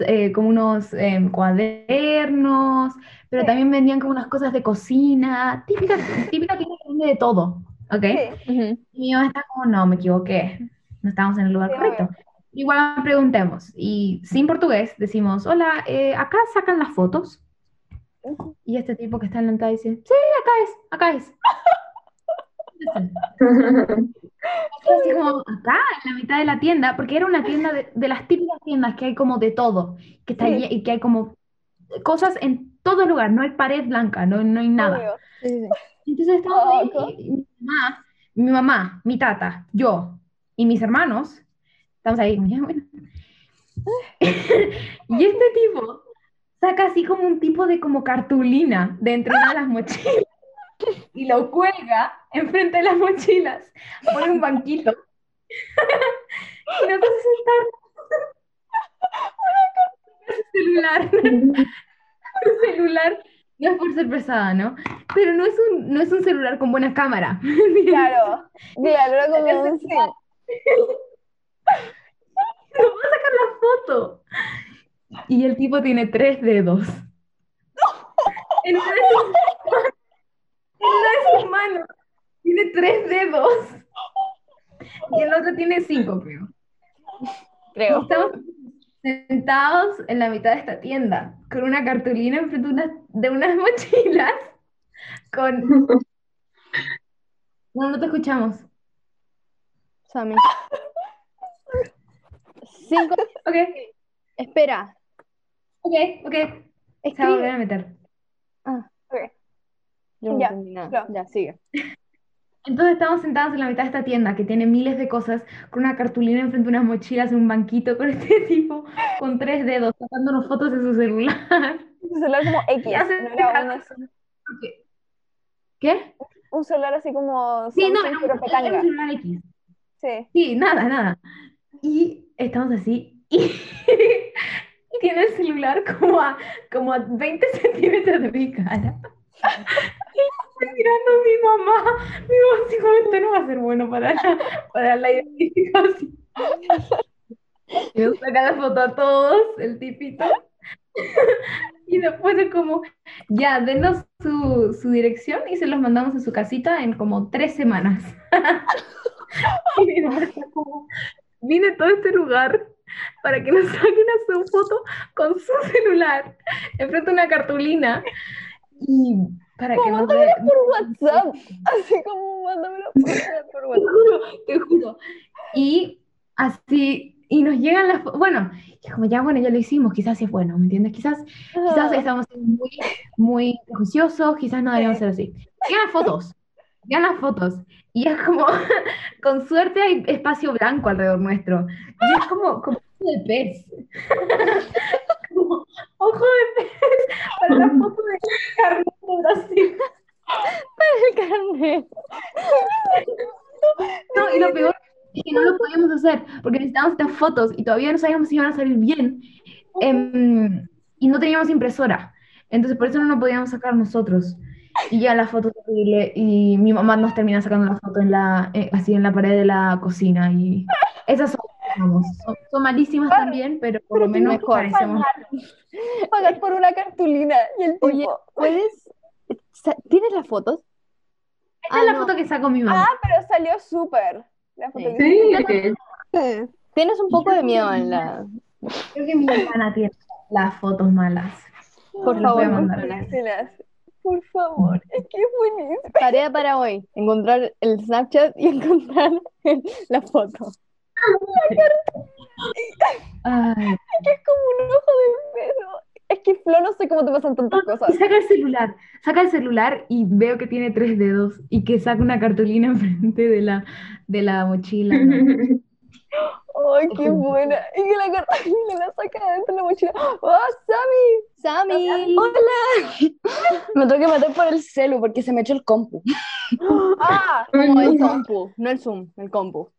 Speaker 3: eh, como unos em, cuadernos, pero también vendían como unas cosas de cocina, típica, típica tienda que vende de todo, ¿ok?
Speaker 4: Sí.
Speaker 2: Ujú.
Speaker 3: Y mi mamá está como, no, me equivoqué, no estamos en el lugar
Speaker 4: Sí,
Speaker 3: correcto. Igual preguntemos, y sin portugués decimos, hola, eh, ¿acá sacan las fotos? Y este tipo que está en la entrada dice, sí, acá es, acá es. Así como, acá, en la mitad de la tienda, porque era una tienda de, de las típicas tiendas que hay como de todo, que está
Speaker 4: Sí.
Speaker 3: y que hay como cosas en todo lugar, no hay pared blanca, no, no hay nada.
Speaker 2: Sí.
Speaker 3: Entonces estamos ahí,
Speaker 4: Loco.
Speaker 3: y mi mamá, mi mamá, mi tata, yo y mis hermanos, estamos ahí, ya, bueno. Y este tipo saca así como un tipo de como cartulina de entre de las mochilas y lo cuelga enfrente de las mochilas, pone un banquito y nosotros sentamos su celular, su celular, no es por ser pesada, ¿no? Pero no es un, no es un celular con buena cámara.
Speaker 4: Claro. Claro, como un.
Speaker 3: No puedo sacar la foto. Y el tipo tiene tres dedos. En una de sus, en una de sus manos tiene tres dedos. Y el otro tiene cinco, creo.
Speaker 4: Creo.
Speaker 3: Estamos sentados en la mitad de esta tienda con una cartulina enfrente de unas, de unas mochilas con... No, no te escuchamos.
Speaker 2: Sammy. Cinco.
Speaker 3: Ok,
Speaker 2: Espera.
Speaker 3: ok, ok. Se va a volver a meter.
Speaker 2: Ah,
Speaker 4: Ok.
Speaker 2: Yo no
Speaker 4: Ya,
Speaker 2: entendí nada.
Speaker 4: claro.
Speaker 2: Ya, sigue.
Speaker 3: Entonces estamos sentados en la mitad de esta tienda que tiene miles de cosas, con una cartulina enfrente de unas mochilas, en un banquito, con este tipo con tres dedos, sacándonos fotos de su celular.
Speaker 4: Su celular como X. No era uno.
Speaker 3: ¿Qué?
Speaker 4: Un celular así como
Speaker 3: Sí, no, era
Speaker 4: pero
Speaker 3: un, era un celular X.
Speaker 4: Sí.
Speaker 3: Sí, nada, nada. Y estamos así, y, y tiene el celular como a, como a 20 centímetros de mi cara. Estoy mamá, mi mamá dijo, esto no va a ser bueno para la, para la identificación. Y nos saca la foto a todos, el tipito. Y después es como, ya, denos su, su dirección y se los mandamos a su casita en como tres semanas. Y mi como, vine a todo este lugar para que nos saquen a su foto con su celular enfrente de una cartulina y para que dé-
Speaker 4: Por WhatsApp. Así como mándamelo por, por
Speaker 3: Te
Speaker 4: WhatsApp.
Speaker 3: juro, te juro. Y así, y nos llegan las, bueno, como ya, bueno, ya lo hicimos, quizás sí es bueno, ¿me entiendes? Quizás, quizás estamos muy, muy prejuiciosos, quizás no deberíamos ser así. Llegan las fotos, llegan las fotos, y es como, con suerte hay espacio blanco alrededor nuestro, y es como, como de pez. Como ojo de pez para la foto de Carlos de Brasil.
Speaker 4: El carnet.
Speaker 3: No, y lo peor es que no lo podíamos hacer porque necesitábamos estas fotos y todavía no sabíamos si iban a salir bien em, y no teníamos impresora. Entonces, por eso no nos podíamos sacar nosotros. Y ya la foto terrible y mi mamá nos termina sacando la foto en la, eh, así en la pared de la cocina y esas son, vamos, son, son malísimas también, pero por lo menos
Speaker 4: mejor.
Speaker 3: parecemos...
Speaker 4: Pagar por una cartulina. Y el
Speaker 2: Oye,
Speaker 4: tipo.
Speaker 2: ¿Tienes las fotos?
Speaker 3: Esta es la foto que sacó mi mamá.
Speaker 4: Ah, pero salió súper. La foto
Speaker 2: Sí.
Speaker 5: Sí.
Speaker 1: Sí.
Speaker 2: Tienes un poco de miedo en la.
Speaker 3: Creo que mi hermana tiene las fotos malas.
Speaker 2: Por favor.
Speaker 4: Por favor. Es que es buenísimo.
Speaker 2: Tarea para hoy: encontrar el Snapchat y encontrar el- la foto.
Speaker 3: Ay.
Speaker 4: Es que es como un ojo de pedo. Es que Flo, no sé cómo te pasan tantas cosas.
Speaker 3: Y saca el celular, saca el celular y veo que tiene tres dedos y que saca una cartulina enfrente de la, de la mochila. ¿no?
Speaker 4: Ay, qué buena. Y que la cartulina la saca dentro de la mochila. ¡Oh, Sammy!
Speaker 2: ¡Sammy!
Speaker 6: Me tengo que meter por el celu porque se me echó el compu.
Speaker 4: ¡Ah!
Speaker 2: No, el compu, no el Zoom, el compu.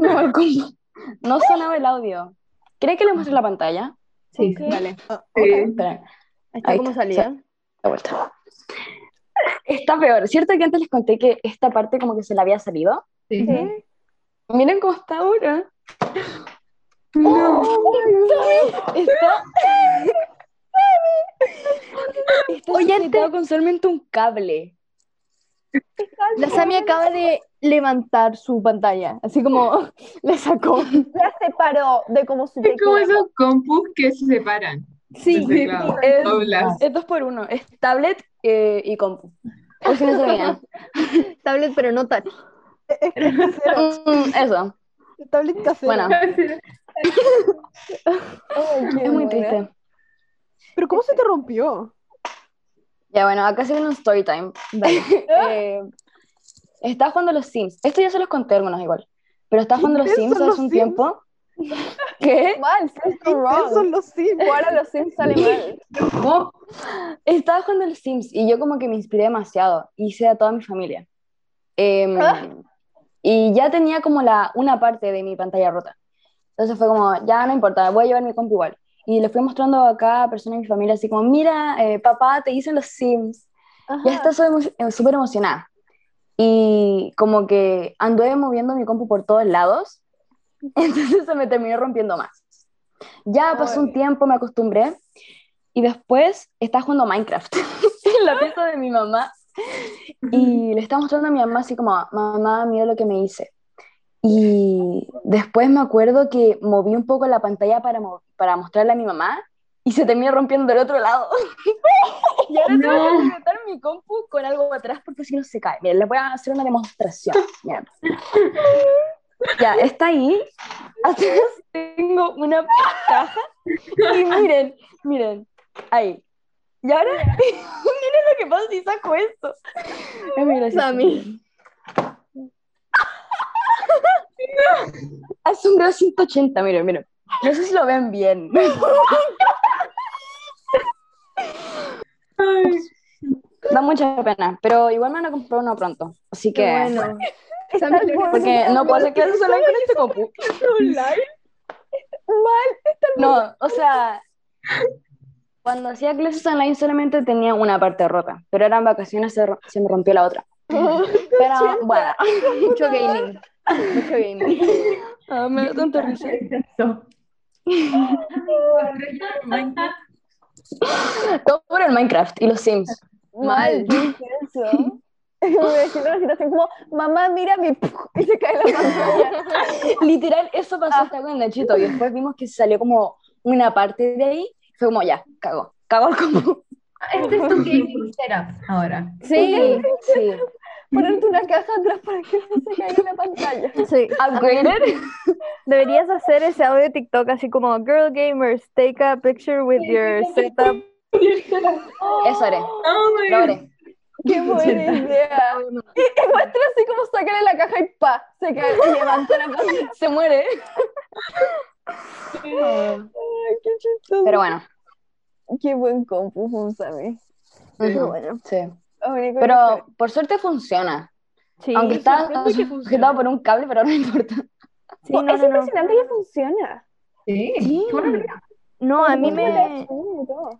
Speaker 6: No. No sonaba el audio. ¿Cree que le muestre la pantalla?
Speaker 3: Sí,
Speaker 4: Ok.
Speaker 2: Dale.
Speaker 5: Sí.
Speaker 6: Espera,
Speaker 2: Ahí está
Speaker 6: Ahí
Speaker 2: cómo
Speaker 6: está,
Speaker 2: salía.
Speaker 6: de vuelta. Está peor. ¿Cierto que antes les conté que esta parte como que se le había salido?
Speaker 3: sí.
Speaker 4: Sí.
Speaker 6: Miren cómo está ahora.
Speaker 5: No.
Speaker 6: Está. Está
Speaker 2: Oye,
Speaker 6: sujetado con solamente un cable.
Speaker 2: La Sami acaba de levantar su pantalla, así como le sacó.
Speaker 4: La separó de cómo se
Speaker 5: Es como esos compus que se separan.
Speaker 2: Sí,
Speaker 5: teclado.
Speaker 6: Es, es dos por uno. Es tablet eh, y compu. Por si no sabían.
Speaker 2: tablet, pero no touch.
Speaker 1: Es que es casero.
Speaker 6: Mm, eso.
Speaker 1: Tablet casero.
Speaker 6: Bueno,
Speaker 4: qué
Speaker 6: es muy
Speaker 4: buena.
Speaker 6: triste.
Speaker 1: Pero ¿cómo se te rompió?
Speaker 6: Ya, bueno, acá se viene un story time. Eh, estaba jugando los Sims. Esto ya se los conté algunos igual. Pero estaba jugando los
Speaker 1: ¿Qué
Speaker 6: Sims hace
Speaker 1: los
Speaker 6: un
Speaker 1: Sims?
Speaker 6: tiempo. ¿Qué?
Speaker 4: Mal, so
Speaker 1: ¿Qué
Speaker 4: wrong.
Speaker 1: son los Sims?
Speaker 4: Jugar a los Sims sale mal.
Speaker 3: Oh,
Speaker 6: Estaba jugando los Sims y yo como que me inspiré demasiado. Hice a toda mi familia. Em,
Speaker 4: Ah.
Speaker 6: Y ya tenía como la, una parte de mi pantalla rota. Entonces fue como, ya no importa, voy a llevar mi compu igual. Y le fui mostrando a cada persona de mi familia así como, mira, eh, papá, te hice los Sims. Ya está súper emo- súper emocionada. Y como que anduve moviendo mi compu por todos lados, entonces se me terminó rompiendo más. Ya pasó un tiempo, me acostumbré, y después estaba jugando Minecraft en la pieza de mi mamá, y le estaba mostrando a mi mamá así como, mamá, mira lo que me hice. Y después me acuerdo que moví un poco la pantalla para, para mostrarle a mi mamá, y se terminó rompiendo del otro lado. y ahora tengo que sujetar mi compu con algo atrás porque si no se cae. Miren, les voy a hacer una demostración. Miren. Ya, está ahí. Atrás tengo una caja. Y miren, miren, ahí. Y ahora, miren lo que pasa si saco esto. Es muy gracioso.
Speaker 2: Sammy.
Speaker 6: Hace un grado 180, miren, miren. No sé si lo ven bien. Da mucha pena, pero igual me van a comprar uno pronto. Así que.
Speaker 2: Bueno.
Speaker 6: Porque no puedo hacer clases online con este compu. No, o sea, cuando hacía clases online solamente tenía una parte rota, pero eran vacaciones se, se me rompió la otra. Pero bueno, mucho gaming. Mucho gaming.
Speaker 4: Ah, me da tanta risa.
Speaker 6: Todo por el Minecraft y los Sims.
Speaker 4: Mal.
Speaker 6: Mal.
Speaker 4: Me imagino una situación como, mamá, mira mi... Y se cae la pantalla.
Speaker 6: Literal, eso pasó hasta con Nachito. Y después vimos que salió como una parte de ahí. Fue como, ya, cago. Cago el combo.
Speaker 3: Este es tu gaming setup ahora.
Speaker 4: Sí,
Speaker 6: Sí.
Speaker 4: Ponerte una caja atrás para que no se caiga la pantalla.
Speaker 2: Sí.
Speaker 6: Upgraded.
Speaker 2: Deberías hacer ese audio de TikTok así como Girl Gamers, take a picture with your setup.
Speaker 6: Eso haré.
Speaker 5: Oh my
Speaker 6: Lo haré.
Speaker 4: ¡Qué buena idea! Y, y muestra así como sacarle la caja y pa, se cae y levanta la pantalla.
Speaker 6: Se muere.
Speaker 4: Ay, qué chistoso.
Speaker 6: Pero bueno.
Speaker 4: Qué buen compu, Fonsame.
Speaker 6: Ujú,
Speaker 4: bueno.
Speaker 6: Sí. Pero por suerte funciona.
Speaker 2: Sí,
Speaker 6: Aunque está sujetado por un cable, pero no importa.
Speaker 2: Sí, no,
Speaker 4: es
Speaker 2: no, no.
Speaker 4: impresionante que funciona.
Speaker 3: Sí. Idea.
Speaker 2: No, a mí me,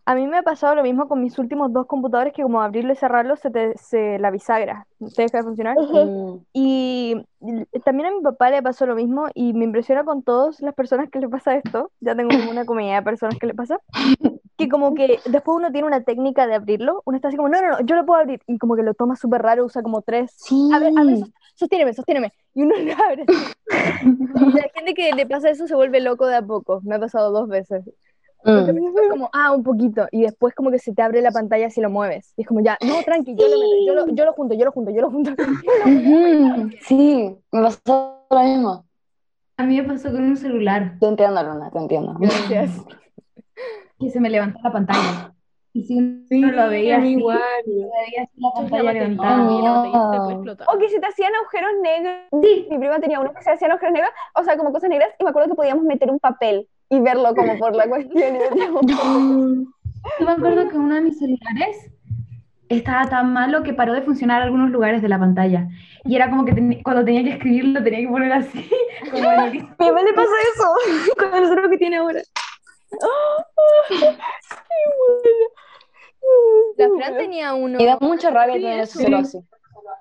Speaker 2: a mí me ha pasado lo mismo con mis últimos dos computadores que como abrirlo y cerrarlo se te, se, la bisagra te deja de funcionar.
Speaker 6: Mm.
Speaker 2: Y y también a mi papá le pasó lo mismo y me impresiona con todas las personas que le pasa esto. Ya tengo como una comunidad de personas que le pasa. Que como que después uno tiene una técnica de abrirlo. Uno está así como, no, no, no, yo lo puedo abrir. Y como que lo toma súper raro, usa como tres.
Speaker 6: Sí.
Speaker 2: A ver, a ver, sos- sostiéneme, sostiéneme. Y uno lo abre. así. Y la gente que le pasa eso se vuelve loco de a poco. Me ha pasado dos veces. Porque
Speaker 6: Mm.
Speaker 2: como, ah, un poquito. Y después como que se te abre la pantalla si lo mueves. Y es como, ya, no, tranqui, yo lo, meto, yo lo, yo lo junto, yo lo junto, yo lo junto.
Speaker 6: Sí, me pasó lo mismo.
Speaker 3: A mí me pasó con un celular
Speaker 6: Te entiendo, Luna, te entiendo.
Speaker 2: Gracias.
Speaker 3: que se me levantó la pantalla. Y si uno
Speaker 5: Sí,
Speaker 3: lo veía así,
Speaker 5: igual.
Speaker 3: veía así la pantalla levantada.
Speaker 6: no.
Speaker 2: explotar.
Speaker 4: O que se te hacían agujeros negros.
Speaker 3: Sí.
Speaker 4: Mi prima tenía uno que se hacían agujeros negros, o sea, como cosas negras, y me acuerdo que podíamos meter un papel y verlo como por la cuestión. Y
Speaker 3: Yo me acuerdo que uno de mis celulares estaba tan malo que paró de funcionar algunos lugares de la pantalla. Y era como que cuando tenía que escribirlo tenía que poner así. Como el-
Speaker 6: Mi mamá le pasa eso con el celular que tiene ahora.
Speaker 2: La Fran tenía uno.
Speaker 6: Me da mucha rabia tener eso
Speaker 5: Sí.
Speaker 6: solo así.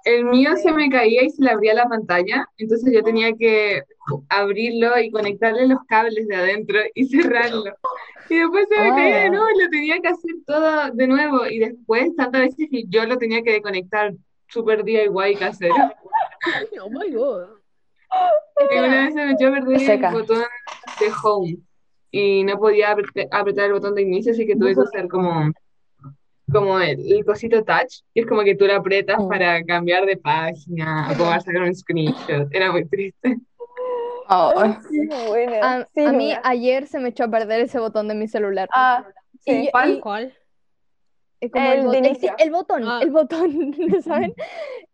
Speaker 5: El mío se me caía y se le abría la pantalla, entonces yo tenía que abrirlo y conectarle los cables de adentro y cerrarlo. Y después se me caía de
Speaker 6: Ah.
Speaker 5: nuevo y lo tenía que hacer todo de nuevo. Y después, tantas veces que yo lo tenía que desconectar súper DIY casero.
Speaker 2: Oh my god.
Speaker 5: Y una vez se me echó a perder
Speaker 6: Seca.
Speaker 5: el botón de home y no podía apret- apretar el botón de inicio, así que tuve que usar como, como el, el cosito touch, que es como que tú lo aprietas
Speaker 6: Mm.
Speaker 5: para cambiar de página o para sacar un screenshot. Era muy triste.
Speaker 6: Oh.
Speaker 2: A,
Speaker 4: Sí,
Speaker 2: a mí ayer se me echó a perder ese botón de mi celular.
Speaker 4: Ah,
Speaker 2: Y-
Speaker 4: sí.
Speaker 2: y- ¿Cuál? Como
Speaker 4: El
Speaker 2: el, el- botón,
Speaker 4: Ah.
Speaker 2: el botón, ¿saben?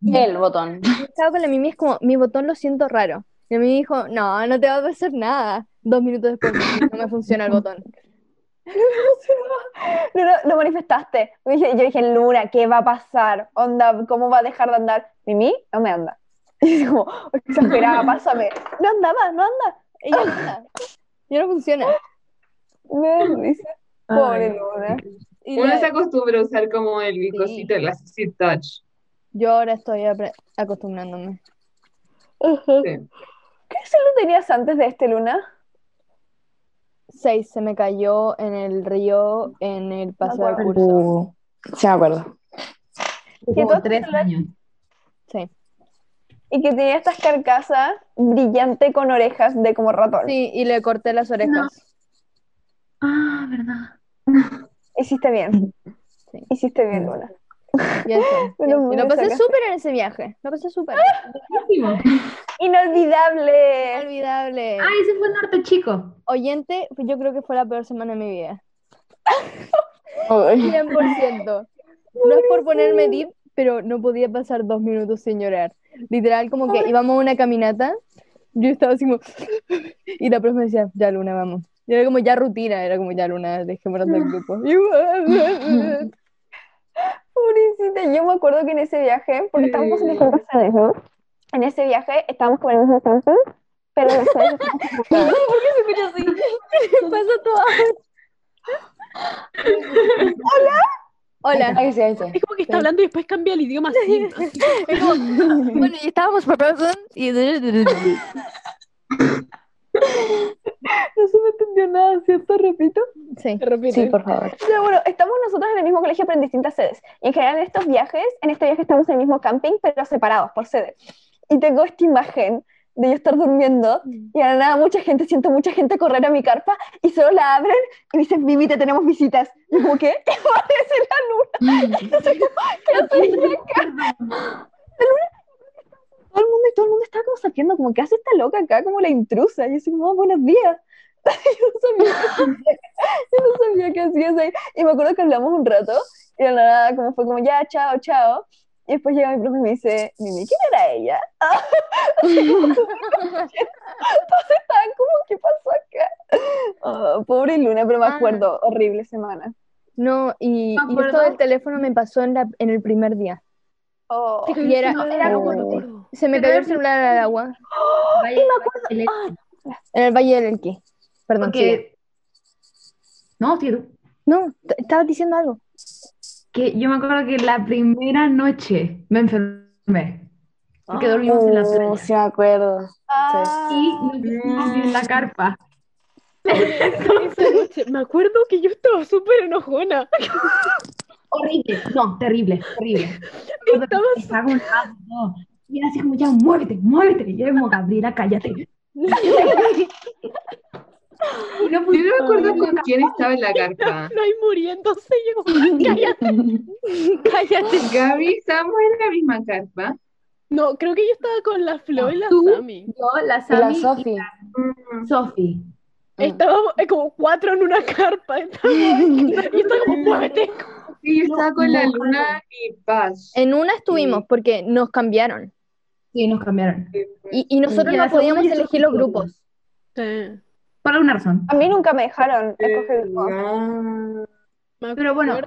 Speaker 6: el botón.
Speaker 2: Estaba con la Mimi, es como, mi botón lo siento raro. Y a mí me dijo, no, no te va a pasar nada. Dos minutos después, no me funciona el botón.
Speaker 4: No, no, lo manifestaste. Yo dije, yo dije, Luna, ¿qué va a pasar? Onda, ¿cómo va a dejar de andar? Mimi, no me anda. Y es como, exagerada, pásame. No andaba, no anda.
Speaker 2: Y ya no anda. Ya no funciona.
Speaker 4: Me. Pobre Luna.
Speaker 2: Y
Speaker 5: Uno
Speaker 2: la-
Speaker 5: se acostumbra a usar como el cosito, el assistive touch.
Speaker 2: yo ahora estoy acostumbrándome.
Speaker 5: Sí.
Speaker 4: ¿Qué celular tenías antes de este, Luna?
Speaker 2: Seis, se me cayó en el río en el paseo de curso.
Speaker 6: Uh, sí, me acuerdo.
Speaker 3: Como tres años.
Speaker 2: Sí.
Speaker 4: Y que tenía estas carcasas brillante con orejas de como ratón.
Speaker 2: Sí, y le corté las orejas.
Speaker 3: Ah, verdad.
Speaker 4: Hiciste bien.
Speaker 2: Sí.
Speaker 4: Hiciste bien, Luna.
Speaker 2: Y eso.
Speaker 4: Me lo-
Speaker 2: Y lo pasé súper en ese viaje. Lo pasé súper.
Speaker 4: Inolvidable.
Speaker 2: Olvidable.
Speaker 3: Ah, ese fue el norte chico.
Speaker 2: Oyente, pues yo creo que fue la peor semana de mi vida.
Speaker 6: Uy.
Speaker 2: 100%. No es por ponerme deep, pero no podía pasar dos minutos sin llorar. Literal, como que íbamos a una caminata, yo estaba así como... Y la profe me decía, ya Luna, vamos. Y era como ya rutina, era como ya Luna, dejémonos del grupo.
Speaker 4: Pobrecita, yo me acuerdo que en ese viaje, porque estábamos en distintas sedes, ¿no? En ese viaje estábamos como en el mismo campus, pero las sedes estaban separadas.
Speaker 2: Pasa todo. Hola.
Speaker 6: Ahí sí, ahí sí.
Speaker 1: Es como que está hablando y después cambia el idioma así. así.
Speaker 2: Bueno, y estábamos preparados y...
Speaker 4: No se me entendió nada, ¿cierto? Repito.
Speaker 2: Sí.
Speaker 1: Repite.
Speaker 6: Sí, por favor.
Speaker 4: Ya, bueno, estamos nosotros en el mismo colegio, pero en distintas sedes. Y en general en estos viajes, en este viaje estamos en el mismo camping, pero separados por sede. Y tengo esta imagen de yo estar durmiendo y a la nada mucha gente, siento mucha gente correr a mi carpa y solo la abren y me dicen, Vivi, te tenemos visitas. Y como, ¿qué? Aparece la luna. Entonces, ¿qué haces acá? La luna todo el mundo y todo el mundo estaba como sabiendo como, ¿qué hace esta loca acá? Como la intrusa. Y yo así como, "Oh, buenos días. yo, no sabía, yo no sabía qué hacías ahí. Y me acuerdo que hablamos un rato y de la nada como fue como, ya, chao, chao. Y después llega mi profe y me dice, Mimi, ¿quién era ella? Todos estaban como, ¿qué pasó acá? Oh, pobre Luna, pero me
Speaker 2: Ah.
Speaker 4: acuerdo, horrible semana.
Speaker 2: No, y,
Speaker 3: Me
Speaker 2: y esto
Speaker 3: acuerdo.
Speaker 2: del teléfono me pasó en, la, en el primer día.
Speaker 4: Oh.
Speaker 2: Y era,
Speaker 1: No,
Speaker 2: era como-
Speaker 1: no me acuerdo.
Speaker 2: se me cayó el celular al agua
Speaker 3: Vaya, el-
Speaker 2: en el Valle del Elqui. Perdón.
Speaker 3: Porque... No, tú.
Speaker 2: No, estabas diciendo algo.
Speaker 3: Que yo me acuerdo que la primera noche me enfermé. Porque dormimos en la
Speaker 6: Oh,
Speaker 3: playa.
Speaker 6: sí me acuerdo.
Speaker 4: Ah.
Speaker 3: Y nos pusimos en la carpa.
Speaker 1: Esa noche, me acuerdo que yo estaba súper enojona.
Speaker 3: Horrible. No, terrible, terrible. Estaba con todo. Y era así como, ya, muévete, muévete. Y yo como, Gabriela, cállate. No
Speaker 5: Yo no me acuerdo con quién estaba en la carpa.
Speaker 1: no hay muriéndose. Yo como, cállate.
Speaker 2: Cállate.
Speaker 5: Gaby, estábamos en la misma carpa.
Speaker 1: No, creo que yo estaba con la Flo y la
Speaker 3: Tú.
Speaker 1: Sami.
Speaker 3: Yo, la Sami
Speaker 6: la Sofi.
Speaker 3: la Sofi.
Speaker 1: Estábamos eh, como cuatro en una carpa. estábamos- y estaba como, muévete.
Speaker 5: Sí, yo estaba con la luna y Paz.
Speaker 2: En una estuvimos porque nos cambiaron.
Speaker 3: Sí, nos cambiaron.
Speaker 2: Y, y nosotros
Speaker 3: Y
Speaker 2: no podíamos elegir los grupos.
Speaker 1: Sí.
Speaker 3: Por alguna razón.
Speaker 4: A mí nunca me dejaron escoger el.
Speaker 5: Ah.
Speaker 3: Pero bueno,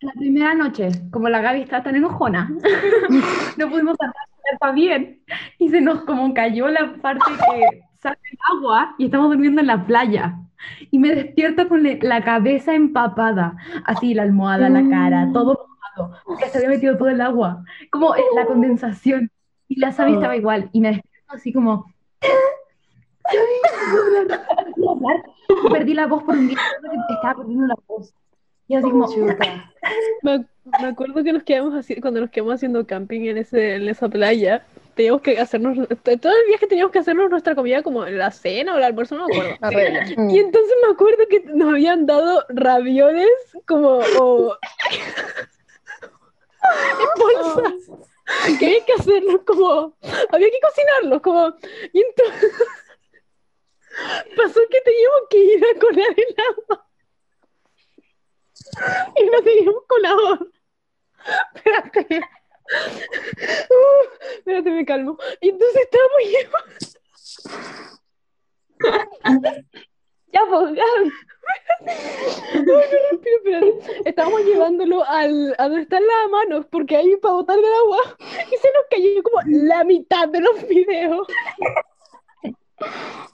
Speaker 3: la primera noche, como la Gaby estaba tan enojona, no pudimos carpa bien y se nos como cayó la parte que sale el agua y estamos durmiendo en la playa. Y me despierto con la cabeza empapada, así la almohada, la cara, todo mojado, porque se había metido todo el agua, como eh, la condensación. Y la Sami estaba igual y me despierto así como... Perdí la voz por un día, estaba perdiendo la voz. Y así como...
Speaker 6: Chuta.
Speaker 1: Me, me acuerdo que nos quedamos así, cuando nos quedamos haciendo camping en ese, en esa playa, teníamos que hacernos, todo el viaje teníamos que hacernos nuestra comida como la cena o el almuerzo, no me acuerdo. Y entonces me acuerdo que nos habían dado ravioles como o en bolsas. Que había que hacerlos como, había que cocinarlos como, y entonces pasó que teníamos que ir a colar el agua. Y no teníamos colador. Espérate. Uh, espérate, me calmo. Y entonces estábamos llevando.
Speaker 4: Ya, pues,
Speaker 1: estábamos llevándolo al, a donde están las manos, porque ahí para botar el agua, y se nos cayó como la mitad de los videos.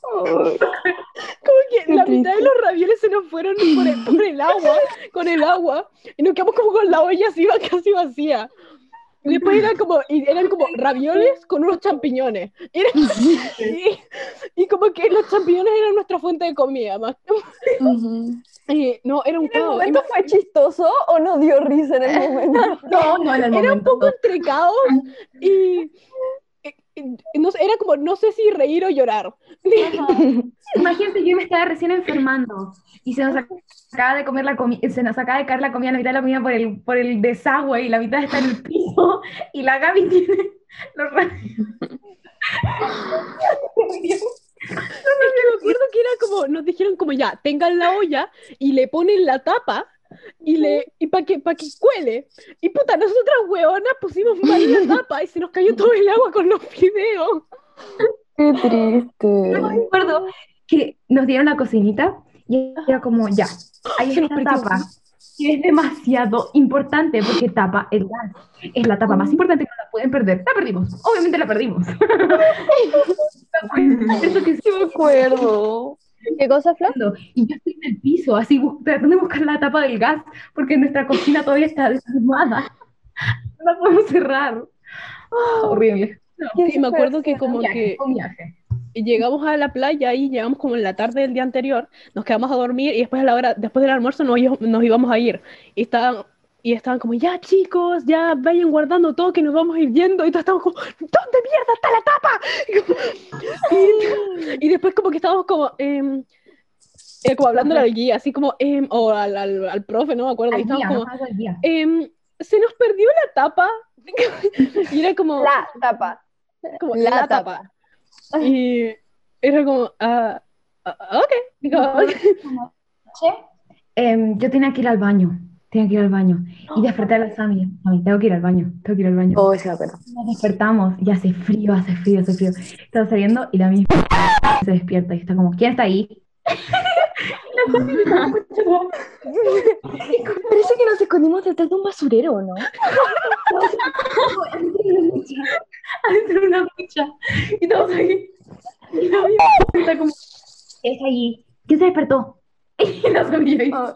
Speaker 1: Como que la mitad de los ravioles se nos fueron por el, por el agua, con el agua, y nos quedamos como con la olla así casi vacía. Y después eran como, y eran como ravioles con unos champiñones. Y, eran- y- y como que los champiñones eran nuestra fuente de comida, más.
Speaker 6: Ujú.
Speaker 1: Y no, era un
Speaker 4: ¿En el
Speaker 1: caos.
Speaker 4: momento fue chistoso o no dio risa en el momento?
Speaker 3: No, no en el
Speaker 1: Era un
Speaker 3: momento.
Speaker 1: poco entre caos y no sé, era como, no sé si reír o llorar.
Speaker 3: Imagínate, yo me estaba recién enfermando y se nos ac- acaba de comer la comida, se nos acaba de caer la comida, la mitad de la comida por el, por el desagüe y la mitad está en el piso y la Gaby tiene los
Speaker 1: Es que me acuerdo que era como, nos dijeron como ya, tengan la olla y le ponen la tapa y le y para que para que cuele. Y puta, nosotras hueonas pusimos mal la tapa y se nos cayó todo el agua con los fideos.
Speaker 6: Qué triste.
Speaker 3: Me acuerdo que nos dieron la cocinita y era como, ya, ahí
Speaker 1: Se nos
Speaker 3: tapa, que es demasiado importante porque tapa el gas. Es la tapa más importante que no la pueden perder. La perdimos, obviamente la perdimos. Eso que sí
Speaker 6: me acuerdo.
Speaker 2: ¿Qué cosa, Flo?
Speaker 3: y yo estoy en el piso, así tratando de buscar la tapa del gas, porque nuestra cocina todavía está desarmada. No la podemos cerrar. Ah, horrible.
Speaker 1: Sí, me acuerdo que como
Speaker 3: viaje,
Speaker 1: que
Speaker 3: un viaje.
Speaker 1: llegamos a la playa y llegamos como en la tarde del día anterior, nos quedamos a dormir y después a la hora, después del almuerzo nos, nos íbamos a ir. Y estaban, y estaban como, ya chicos, ya vayan guardando todo que nos vamos a ir yendo. Y todos estábamos como, ¿dónde mierda está la tapa? Y, como- y- y después como que estábamos como, em, eh, como hablando al guía, así como, em, o al, al, al profe, no me acuerdo. Y
Speaker 3: Al
Speaker 1: estábamos
Speaker 3: no
Speaker 1: como,
Speaker 3: día.
Speaker 1: em, se nos perdió la tapa. Y era como,
Speaker 4: La tapa.
Speaker 1: como
Speaker 2: La
Speaker 1: la,
Speaker 2: tapa.
Speaker 1: tapa. Y era como, ah, ah, ok. Digo,
Speaker 3: Che, em, yo tenía que ir al baño, tenía que ir al baño. Y desperté a la Sami, Sami, tengo que ir al baño, tengo que ir al baño.
Speaker 4: Oh, me acuerdo.
Speaker 3: Nos despertamos y hace frío, hace frío, hace frío. Estaba saliendo y la misma se despierta y está como, ¿quién está ahí? Y escuchando.
Speaker 4: Parece que nos escondimos detrás de un basurero, ¿no?
Speaker 3: Adentro de una ducha. Y todos ahí. Y la misma está como, ¿quién está allí? ¿Quién se despertó? Y.
Speaker 4: Ah.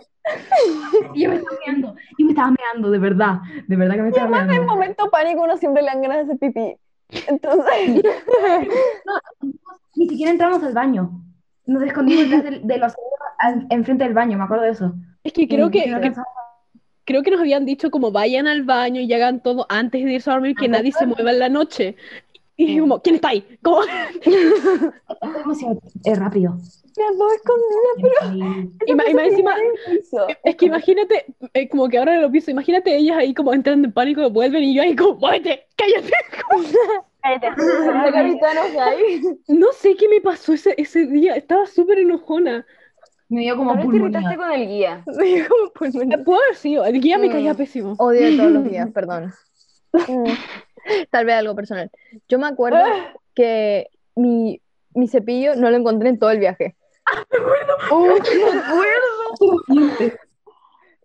Speaker 3: Y yo me estaba meando, yo me estaba meando, de verdad, de verdad que me estaba
Speaker 4: En el
Speaker 3: meando.
Speaker 4: momento pánico uno siempre le dan ganas de hacer pipí. Entonces,
Speaker 3: Ni siquiera entramos al baño. Nos escondimos detrás de, los enfrente del baño, me acuerdo de eso.
Speaker 1: Es que creo
Speaker 3: Y
Speaker 1: que,
Speaker 3: no
Speaker 1: que-
Speaker 3: alcanzamos-
Speaker 1: creo que nos habían dicho como vayan al baño y hagan todo antes de irse a dormir, que nadie se mueva en la noche. Y dije como, ¿quién está ahí?
Speaker 3: Fue demasiado eh, rápido.
Speaker 4: Las dos escondidas.
Speaker 3: Ahí.
Speaker 1: y, ma- y más encima, es que imagínate, eh, como que ahora lo pienso, imagínate ellas ahí como entrando en pánico, vuelven y yo ahí como, muévete, cállate. No sé qué me pasó ese, ese día, estaba súper enojona.
Speaker 3: Me dio como
Speaker 6: te irritaste con el guía.
Speaker 2: Sí, como pulmonía.
Speaker 1: Puedo haber sido, el guía me caía
Speaker 2: Mm.
Speaker 1: pésimo.
Speaker 2: Odio todos los días, perdón. Tal vez algo personal. Yo me acuerdo que mi, mi cepillo no lo encontré en todo el viaje.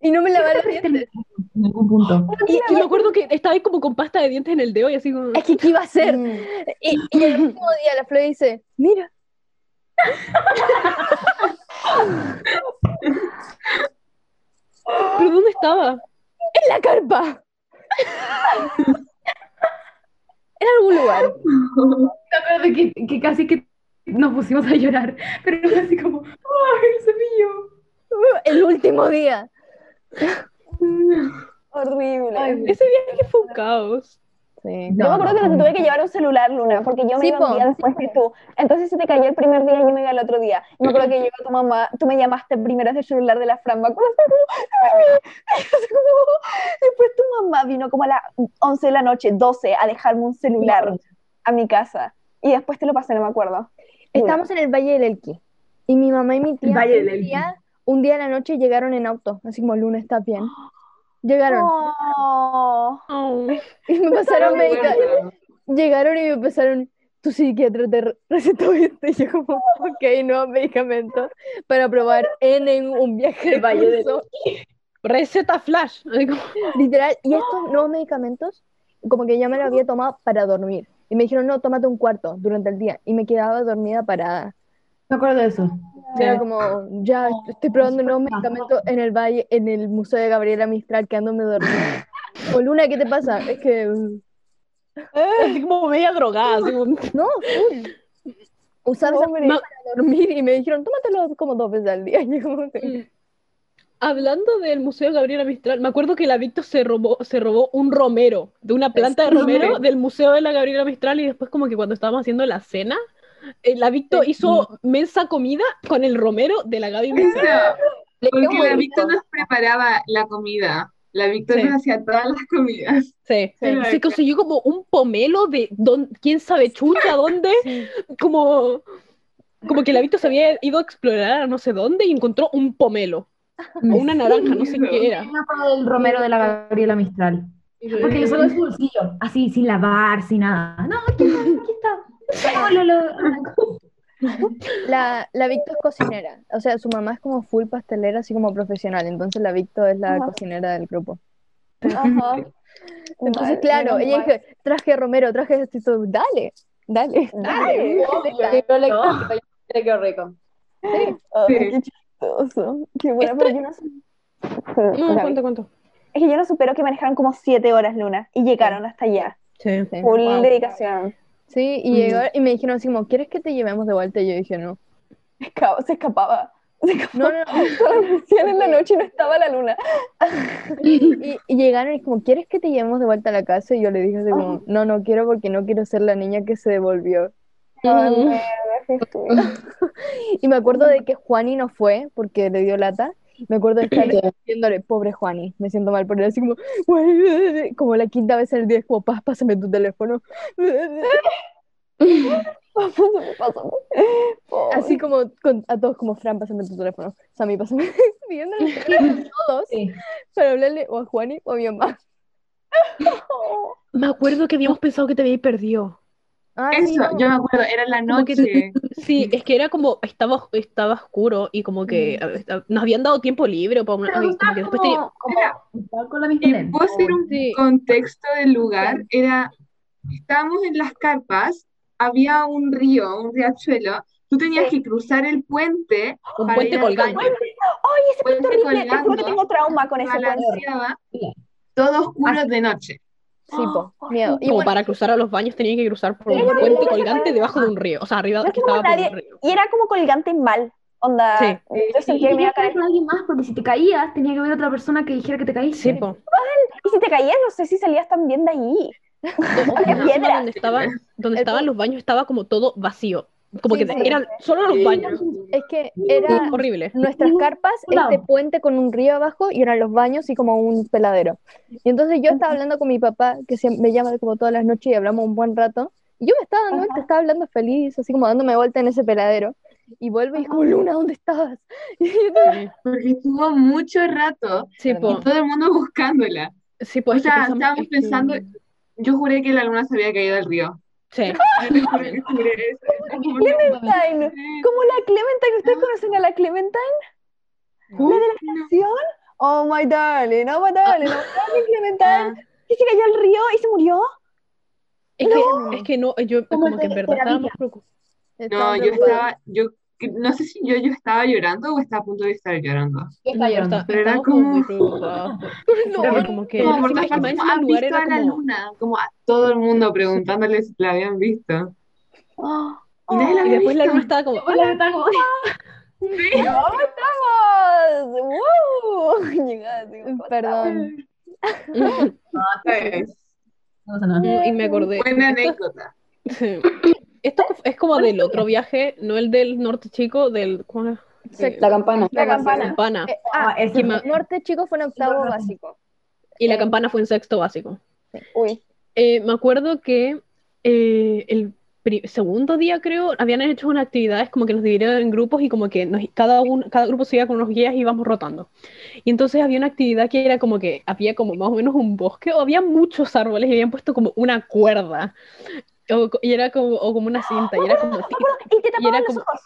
Speaker 2: Y no me lavé los dientes.
Speaker 3: En algún punto.
Speaker 1: Y, y me acuerdo que estaba ahí como con pasta de dientes en el dedo y así como...
Speaker 2: Es que, ¿qué iba a hacer?
Speaker 6: Mm.
Speaker 2: Y, y el último día la Flor dice, mira.
Speaker 1: ¿Pero dónde estaba?
Speaker 2: ¡En la carpa! en algún lugar.
Speaker 3: Me acuerdo que, que casi que nos pusimos a llorar, pero fue así como, ¡ay, el cepillo!
Speaker 2: El último día.
Speaker 4: Horrible.
Speaker 1: Ese viaje fue un caos.
Speaker 2: Sí.
Speaker 4: Yo me acuerdo que te tuve que llevar un celular, Luna, porque yo me
Speaker 2: Sí,
Speaker 4: iba un día después que tú. Entonces se te cayó el primer día y yo me iba el otro día. Y me acuerdo que llegó tu mamá, tú me llamaste primero desde el celular de la Fran, como- Después tu mamá vino como a las 11 de la noche, 12, a dejarme un celular a mi casa. Y después te lo pasé, no me acuerdo.
Speaker 2: Estábamos en el Valle del Elqui. Y mi mamá y mi tía
Speaker 3: Valle del
Speaker 2: un día, un día en la noche llegaron en auto. Así como, Luna, ¿estás bien? Llegaron.
Speaker 4: Oh.
Speaker 1: Oh.
Speaker 2: Y me pasaron
Speaker 6: Me
Speaker 2: medica-
Speaker 6: acuerdo.
Speaker 2: Llegaron y me pasaron, tu psiquiatra te re- recetó esto. Y yo como, ok, nuevos medicamentos para probar en, en un viaje de
Speaker 3: Valle del.
Speaker 1: Receta flash.
Speaker 2: Literal, y estos nuevos medicamentos, como que ya me lo había tomado para dormir. Y me dijeron, no, tómate un cuarto durante el día. Y me quedaba dormida parada.
Speaker 3: Me acuerdo de eso.
Speaker 2: Era como, ya, estoy probando nuevos medicamentos en el valle, en el Museo de Gabriela Mistral, quedándome dormida. O Luna, ¿qué te pasa? Es que, mm,
Speaker 1: así como media drogada. así como-
Speaker 2: no, full. Usaba esa
Speaker 4: Pobre.
Speaker 2: para dormir y me dijeron, tómatelo como dos veces al día. Y yo como que,
Speaker 1: Hablando del Museo Gabriela Mistral, me acuerdo que la Victo se robó, se robó un romero, de una planta de romero del Museo de la Gabriela Mistral y después como que cuando estábamos haciendo la cena, eh, la Victo hizo mensa comida con el romero de la Gaby Mistral.
Speaker 5: Porque la. Victor nos preparaba la comida. La Victor
Speaker 1: Sí.
Speaker 5: hacía todas las comidas.
Speaker 1: Sí,
Speaker 5: Sí.
Speaker 1: se consiguió como un pomelo de don, quién sabe chucha dónde, como, como que la Victo se había ido a explorar a no sé dónde y encontró un pomelo o una naranja, no sé qué era.
Speaker 3: Acuerdo del romero de la Gabriela Mistral. Porque lo sacó de su bolsillo, así, sin lavar, sin nada. No, aquí está, aquí está. No, lo- lo-
Speaker 2: La, la Victo es cocinera, o sea, su mamá es como full pastelera, así como profesional, entonces la Victo es la
Speaker 4: Ajá.
Speaker 2: cocinera del grupo.
Speaker 4: Ajá.
Speaker 2: Entonces, claro, ella dijo, traje romero, traje esto y todo, dale, dale, dale.
Speaker 6: Le quedó rico.
Speaker 2: Sí.
Speaker 5: Sí.
Speaker 4: Qué chistoso. Qué buena, pero yo no.
Speaker 1: No,
Speaker 4: Gaby.
Speaker 1: cuento, cuento.
Speaker 4: Es que yo no supero que manejaron como siete horas, Luna, y llegaron hasta allá.
Speaker 1: Sí.
Speaker 2: Sí.
Speaker 4: Full
Speaker 1: Wow.
Speaker 4: dedicación.
Speaker 2: Sí, y,
Speaker 5: Mm.
Speaker 2: llegó, y me dijeron así como, ¿quieres que te llevemos de vuelta? Y yo dije, no.
Speaker 4: Se escapaba. Se escapaba.
Speaker 2: No, no, no.
Speaker 4: Solo me decían en la noche y no estaba la luna.
Speaker 2: Y, y llegaron y como, ¿quieres que te llevemos de vuelta a la casa? Y yo le dije así como, no, no quiero porque no quiero ser la niña que se devolvió.
Speaker 1: Mm.
Speaker 4: estúpida.
Speaker 2: Y me acuerdo de que Juani no fue porque le dio lata. Me acuerdo de estar diciéndole, pobre Juani, me siento mal por él, así como, como la quinta vez en el día, es como, "Paz, pásame tu teléfono.
Speaker 4: Pásame, pásame.
Speaker 2: Así como con- a todos, como, Fran, pásame tu teléfono. Sammy, pásame. Pidiéndole el teléfono a todos
Speaker 3: Sí.
Speaker 2: para hablarle o a Juani o a mi mamá.
Speaker 1: Me acuerdo que habíamos pensado que te habías perdido.
Speaker 2: Ah, sí,
Speaker 5: Eso,
Speaker 2: no.
Speaker 5: yo me acuerdo, era la
Speaker 1: Como que-
Speaker 5: noche.
Speaker 1: Sí, es que era como, estaba, estaba oscuro y como que eh, nos habían dado tiempo libre para una, como que
Speaker 3: estabas
Speaker 1: después tenía-
Speaker 3: como, como, con la misma
Speaker 5: hacer un
Speaker 1: Sí.
Speaker 5: contexto del lugar. Era, estábamos en las carpas, había un río, un riachuelo. Tú tenías
Speaker 4: Sí.
Speaker 5: que cruzar el puente
Speaker 1: un
Speaker 5: para
Speaker 1: puente
Speaker 5: baño.
Speaker 4: Ay, ese puente
Speaker 5: Puente
Speaker 4: horrible. Te juro que
Speaker 5: colgando,
Speaker 4: tengo trauma con ese puente.
Speaker 5: todo oscuro de noche.
Speaker 2: Sí, po, miedo. Y
Speaker 1: Como
Speaker 2: bueno,
Speaker 1: para cruzar a los baños tenía que cruzar por un puente colgante debajo de un río. O sea, arriba
Speaker 4: No
Speaker 1: que estaba por
Speaker 4: nadie-
Speaker 1: un río.
Speaker 4: Y era como colgante mal. Onda.
Speaker 1: Sí.
Speaker 4: Yo sentía que me iba a caer.
Speaker 3: con alguien más, porque si te caías, tenía que haber otra persona que dijera que te caíste.
Speaker 1: Sí, po.
Speaker 4: Y si te caías, no sé si salías tan bien de ahí.
Speaker 1: Donde estaba, donde
Speaker 2: El
Speaker 1: estaban los baños estaba como todo vacío. Como
Speaker 2: Sí,
Speaker 1: que
Speaker 2: sí.
Speaker 1: eran solo los baños.
Speaker 2: es que era
Speaker 1: Horrible.
Speaker 2: nuestras carpas, este puente con un río abajo y eran los baños y como un peladero. Y entonces yo estaba hablando con mi papá, que siempre me llama como todas las noches y hablamos un buen rato. Y yo me estaba dando vuelta, estaba hablando feliz, así como dándome vuelta en ese peladero. Y vuelve y es como, Luna, ¿dónde estabas? Y yo,
Speaker 5: Porque estuvo mucho rato
Speaker 1: Sí,
Speaker 5: y
Speaker 1: po.
Speaker 5: todo el mundo buscándola.
Speaker 1: Sí,
Speaker 5: O
Speaker 1: pues es que
Speaker 5: sea, estábamos
Speaker 1: que-
Speaker 5: pensando, yo juré que la luna se había caído del río.
Speaker 1: Sí.
Speaker 4: Clementine. Como la Clementine. ¿Ustedes conocen a la Clementine? ¿La de la canción? Oh my darling, oh my darling, oh my darling Clementine. ¿Que se cayó al río y se murió?
Speaker 1: Es que, es que no, yo
Speaker 3: Como
Speaker 1: que en verdad estábamos preocupados.
Speaker 5: No, yo estaba, yo no sé si yo, yo estaba llorando o estaba a punto de estar llorando.
Speaker 3: Yo estaba llorando.
Speaker 5: Pero era
Speaker 1: como.
Speaker 2: No,
Speaker 1: Pero como que
Speaker 5: Como aparte
Speaker 1: más
Speaker 5: como, ¿han
Speaker 1: lugar
Speaker 5: visto
Speaker 1: era
Speaker 5: a la
Speaker 1: como
Speaker 5: luna? Como a todo el mundo preguntándole si la habían visto. Y nadie la
Speaker 1: y después la
Speaker 5: visto.
Speaker 1: luna estaba como
Speaker 3: Hola, estaba como-
Speaker 4: ¿Cómo estamos? ¡Woo! Llegaste, ¿cómo
Speaker 2: Perdón.
Speaker 3: No, no nada.
Speaker 1: y me acordé.
Speaker 5: Buena anécdota.
Speaker 1: Sí. Esto es como del otro viaje, no el del norte chico, del ¿cómo era?
Speaker 2: Sexto.
Speaker 1: Eh,
Speaker 6: La campana.
Speaker 4: La campana.
Speaker 1: campana.
Speaker 2: Eh,
Speaker 3: Ah,
Speaker 2: ah,
Speaker 1: ma-
Speaker 2: el norte chico fue en octavo básico.
Speaker 1: Y la campana fue en sexto básico.
Speaker 4: Uy.
Speaker 1: Eh, me acuerdo que eh, el segundo día, creo, habían hecho unas actividades como que nos dividieron en grupos y como que nos- cada, cada grupo se iba con unos guías y íbamos rotando. Y entonces había una actividad que era como que había como más o menos un bosque, o había muchos árboles y habían puesto como una cuerda. O, y era como, o como una cinta, y era como,
Speaker 4: Y te
Speaker 1: y
Speaker 4: los
Speaker 1: como,
Speaker 4: ojos.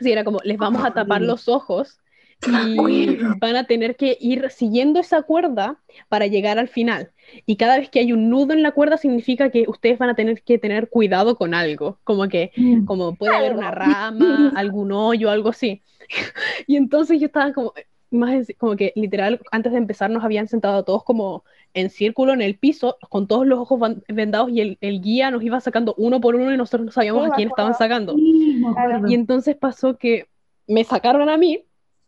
Speaker 1: sí, era como, les vamos a tapar los ojos y van a tener que ir siguiendo esa cuerda para llegar al final. Y cada vez que hay un nudo en la cuerda significa que ustedes van a tener que tener cuidado con algo, como que como puede haber una rama, algún hoyo, algo así. Y entonces yo estaba como más en- como que literal antes de empezar nos habían sentado a todos como en círculo en el piso con todos los ojos vendados y el, el guía nos iba sacando uno por uno y nosotros no sabíamos
Speaker 4: Sí,
Speaker 1: a quién estaban sacando.
Speaker 3: Sí.
Speaker 1: Y entonces pasó que me sacaron a mí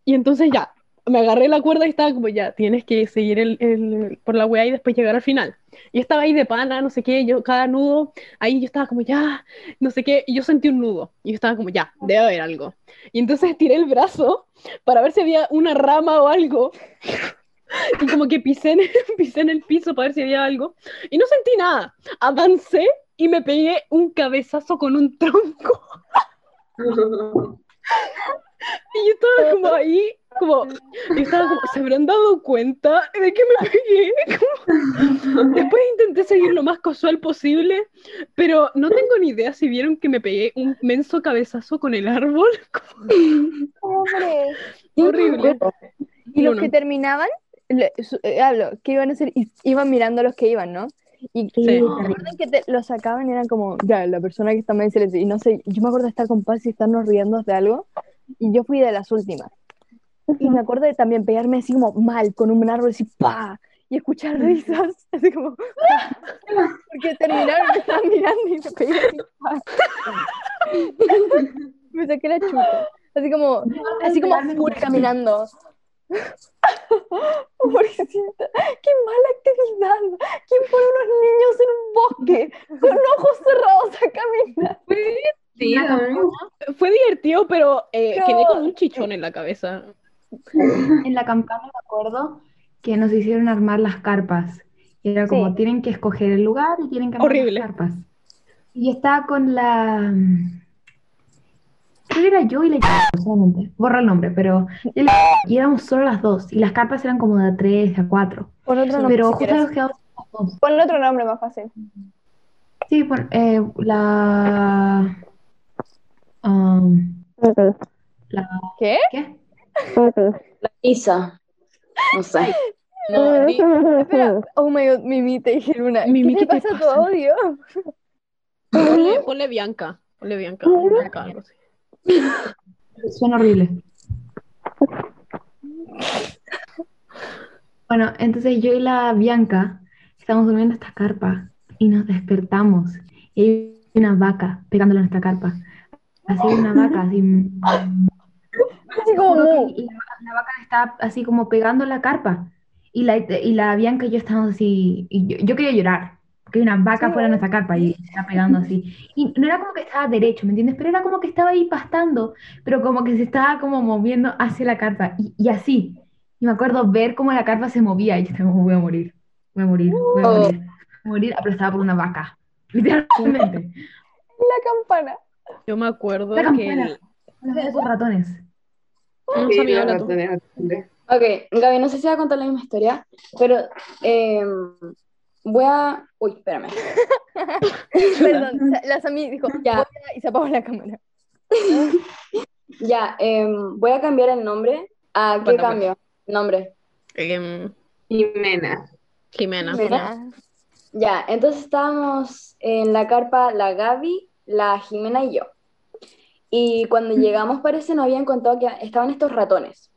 Speaker 1: y entonces ya, me agarré la cuerda y estaba como ya, tienes que seguir el, el- por la weá y después llegar al final. Y estaba ahí de pana, no sé qué, yo cada nudo, ahí yo estaba como ya, no sé qué, y yo sentí un nudo y yo estaba como ya, debe haber algo. Y entonces tiré el brazo para ver si había una rama o algo. Y como que pisé en, pisé en el piso para ver si había algo. Y no sentí nada. Avancé y me pegué un cabezazo con un tronco. Y yo estaba como ahí, como, yo estaba como, ¿se habrán dado cuenta de que me pegué? Como- Después intenté seguir lo más casual posible, pero no tengo ni idea si vieron que me pegué un menso cabezazo con el árbol.
Speaker 4: Pobre.
Speaker 1: Horrible.
Speaker 2: Y los que terminaban, le- su- eh, hablo, ¿qué iban a hacer? Iban mirando a los que iban, ¿no? Y
Speaker 1: Sí.
Speaker 2: recuerden que te, los sacaban y eran como, ya, la persona que está más en silencio. Y no sé, yo me acuerdo de estar con Paz y estarnos riendo de algo. y yo fui de las últimas. Y me acuerdo de también pegarme así como mal con un árbol así ¡pa! y escuchar risas, así como porque terminaron, me estaban mirando y me pegué así. Me saqué la chupa. Así como, así como full caminando. Pobrecita, qué mala actividad. ¿Quién pone unos niños en un bosque con ojos cerrados a caminar?
Speaker 5: Sí,
Speaker 1: Fue divertido, pero eh,
Speaker 2: No.
Speaker 1: quedé con un chichón en la cabeza.
Speaker 3: En la campaña me acuerdo que nos hicieron armar las carpas. Y era como,
Speaker 4: Sí.
Speaker 3: tienen que escoger el lugar y tienen que armar
Speaker 1: Horrible.
Speaker 3: las carpas. Y estaba con la... Creo que era yo y la solamente. Borra el nombre, pero... y la- Y éramos solo las dos. Y las carpas eran como de a tres, de a cuatro.
Speaker 2: Pon otro nombre
Speaker 3: Pero
Speaker 2: si
Speaker 3: justo nos quedamos las dos.
Speaker 4: Ponle otro nombre más fácil.
Speaker 3: Sí, por, eh, la... um, la...
Speaker 2: ¿Qué?
Speaker 3: ¿Qué?
Speaker 6: La Isa. No sé.
Speaker 1: No, di-
Speaker 2: Espera, oh my god, Mimi, te dijeron una.
Speaker 1: Mimi,
Speaker 2: ¿Qué
Speaker 1: ¿qué
Speaker 2: te
Speaker 1: te
Speaker 2: pasa a tu
Speaker 1: pasa?
Speaker 2: audio?
Speaker 1: ponle, ponle Bianca. Ponle Bianca. Bianca, algo así.
Speaker 3: Suena horrible. Bueno, entonces yo y la Bianca estamos durmiendo en esta carpa y nos despertamos. Y hay una vaca pegándole a nuestra carpa. Así una vaca, así.
Speaker 4: Así como mu.
Speaker 3: la, la vaca está así como pegando la carpa. Y la, y la Bianca y yo estábamos así. Y yo, yo quería llorar. Porque hay una vaca fuera de nuestra carpa y se está pegando así. Y no era como que estaba derecho, ¿me entiendes? Pero era como que estaba ahí pastando. Pero como que se estaba como moviendo hacia la carpa. Y, y así. Y me acuerdo ver cómo la carpa se movía. Y yo estaba como, voy a morir. Voy a morir. Voy a
Speaker 6: Oh.
Speaker 3: morir. Voy a morir aplastada por una vaca. Literalmente.
Speaker 4: La campana.
Speaker 1: Yo me acuerdo
Speaker 3: La
Speaker 1: que
Speaker 3: Los ratones.
Speaker 5: Sí,
Speaker 1: sabía
Speaker 5: los ratones azules.
Speaker 6: Ok, Gaby, no sé si va a contar la misma historia, pero eh, voy a... Uy, espérame.
Speaker 2: Perdón, la Sami dijo,
Speaker 6: Ya.
Speaker 2: "Voy a-", y se apagó la cámara.
Speaker 6: Ya, eh, voy a cambiar el nombre. ¿A qué
Speaker 1: Cuéntame.
Speaker 6: cambio? Nombre.
Speaker 1: Em,
Speaker 5: Jimena.
Speaker 1: Jimena.
Speaker 6: Jimena. Ya, entonces estábamos en la carpa la Gaby, la Jimena y yo. Y cuando llegamos parece nos habían contado que estaban estos ratones.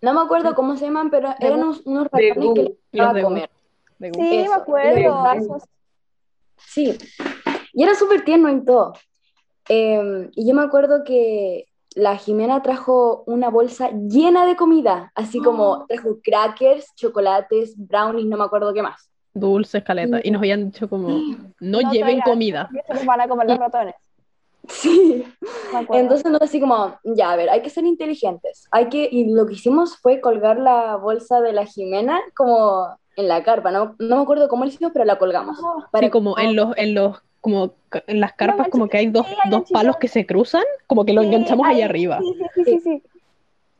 Speaker 6: No me acuerdo cómo se llaman, pero eran unos, ratones que les gustaba comer.
Speaker 4: Sí,
Speaker 2: Gu-
Speaker 4: me
Speaker 6: Eso,
Speaker 4: acuerdo.
Speaker 6: Sí, y era súper tierno y todo. Eh, y yo me acuerdo que la Jimena trajo una bolsa llena de comida, así como trajo crackers, chocolates, brownies, no me acuerdo qué más.
Speaker 1: Dulce escaleta. Y nos habían dicho como, no,
Speaker 4: No
Speaker 1: lleven
Speaker 4: traigan.
Speaker 1: comida.
Speaker 4: los van a comer los ratones.
Speaker 6: Sí, entonces no así como, ya, a ver, hay que ser inteligentes. Hay que, y lo que hicimos fue colgar la bolsa de la Jimena como en la carpa, no, no me acuerdo cómo lo hicimos, pero la colgamos. para
Speaker 1: Sí, como
Speaker 6: que-
Speaker 1: en los, en los, como en las carpas, como que hay dos,
Speaker 4: Sí, hay
Speaker 1: dos palos que se cruzan, como que lo
Speaker 4: Sí,
Speaker 1: enganchamos
Speaker 4: ahí-
Speaker 1: allá arriba.
Speaker 4: Sí, sí, sí, sí, sí.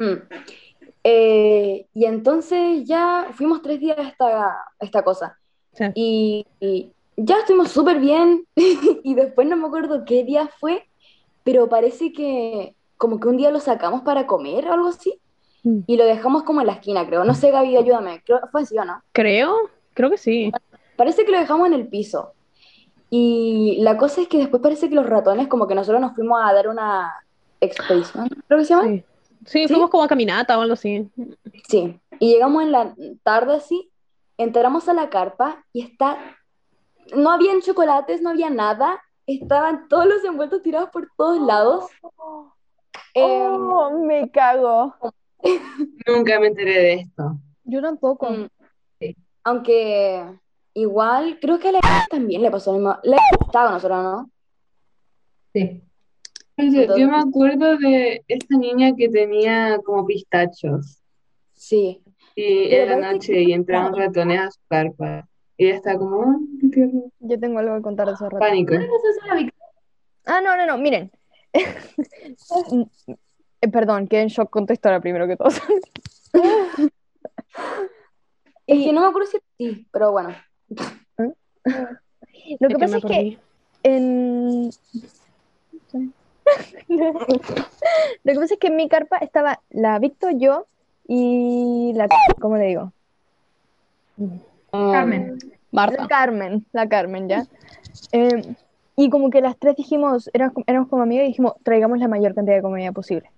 Speaker 6: Mm. Eh, y entonces ya fuimos tres días a esta, a esta cosa.
Speaker 1: Sí.
Speaker 6: Y, y ya estuvimos súper bien. y después no me acuerdo qué día fue, pero parece que como que un día lo sacamos para comer o algo así.
Speaker 1: Mm.
Speaker 6: Y lo dejamos como en la esquina, creo. No sé, Gaby, ayúdame. Creo, ¿Fue así o no?
Speaker 1: Creo, creo que sí.
Speaker 6: Parece que lo dejamos en el piso. Y la cosa es que después parece que los ratones, como que nosotros nos fuimos a dar una expedición, creo que se llama.
Speaker 1: Sí. Sí, fuimos como a caminata o algo así.
Speaker 6: Sí, y llegamos en la tarde así, entramos a la carpa y está, no habían chocolates, no había nada, estaban todos los envueltos tirados por todos lados. Eh,
Speaker 4: Oh, me cago.
Speaker 5: Nunca me enteré de esto.
Speaker 2: Yo tampoco.
Speaker 6: mm, aunque igual, creo que a la también le pasó lo mismo. Le estaba con nosotros, ¿no?
Speaker 3: Sí.
Speaker 5: Yo, yo me acuerdo de esta niña que tenía como pistachos.
Speaker 6: Sí,
Speaker 5: Y
Speaker 6: Pero
Speaker 5: en la
Speaker 6: parece
Speaker 5: noche
Speaker 6: que-
Speaker 5: y entraban ratones a su carpa. Y ella estaba como, "Ay, qué tierno".
Speaker 2: Yo tengo algo que contar de esos ratos.
Speaker 5: Pánico.
Speaker 2: Ah, no, no, no, miren. Eh, Perdón, quedé en shock con tu historia primero que todo.
Speaker 6: es que no me acuerdo si sí, pero bueno.
Speaker 2: Lo que pasa es que en... Lo que pasa es que en mi carpa estaba la Víctor, yo y la... ¿Cómo le digo?
Speaker 3: Carmen.
Speaker 2: La
Speaker 1: Marta.
Speaker 2: Carmen, la Carmen, ¿ya? Eh, y como que las tres dijimos, éramos, éramos como amigas y dijimos, traigamos la mayor cantidad de comida posible.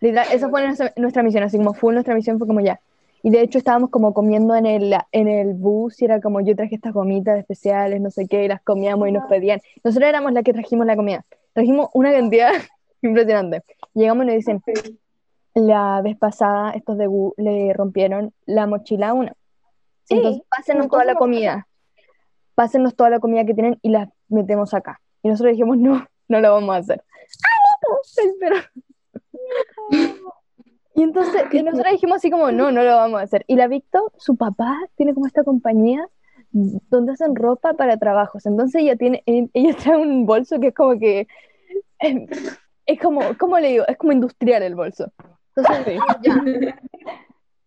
Speaker 2: Literal, esa fue nuestra, nuestra misión, así como fue nuestra misión, fue como ya. Y de hecho estábamos como comiendo en el, en el bus y era como yo traje estas gomitas especiales, no sé qué, y las comíamos y nos pedían. Nosotros éramos las que trajimos la comida. Trajimos una cantidad impresionante. Llegamos y nos dicen, la vez pasada estos de Gu le rompieron la mochila a una.
Speaker 4: Sí,
Speaker 2: Entonces, pásenos toda la comida. Pásenos toda la comida que tienen y la metemos acá. Y nosotros dijimos, no, no lo vamos a hacer. Y entonces y nosotros dijimos así como, no, no lo vamos a hacer. Y la Victo, su papá, tiene como esta compañía donde hacen ropa para trabajos. Entonces ella tiene, e- ella trae un bolso que es como que, em, es como, ¿cómo le digo? Es como industrial el bolso. Entonces, ya.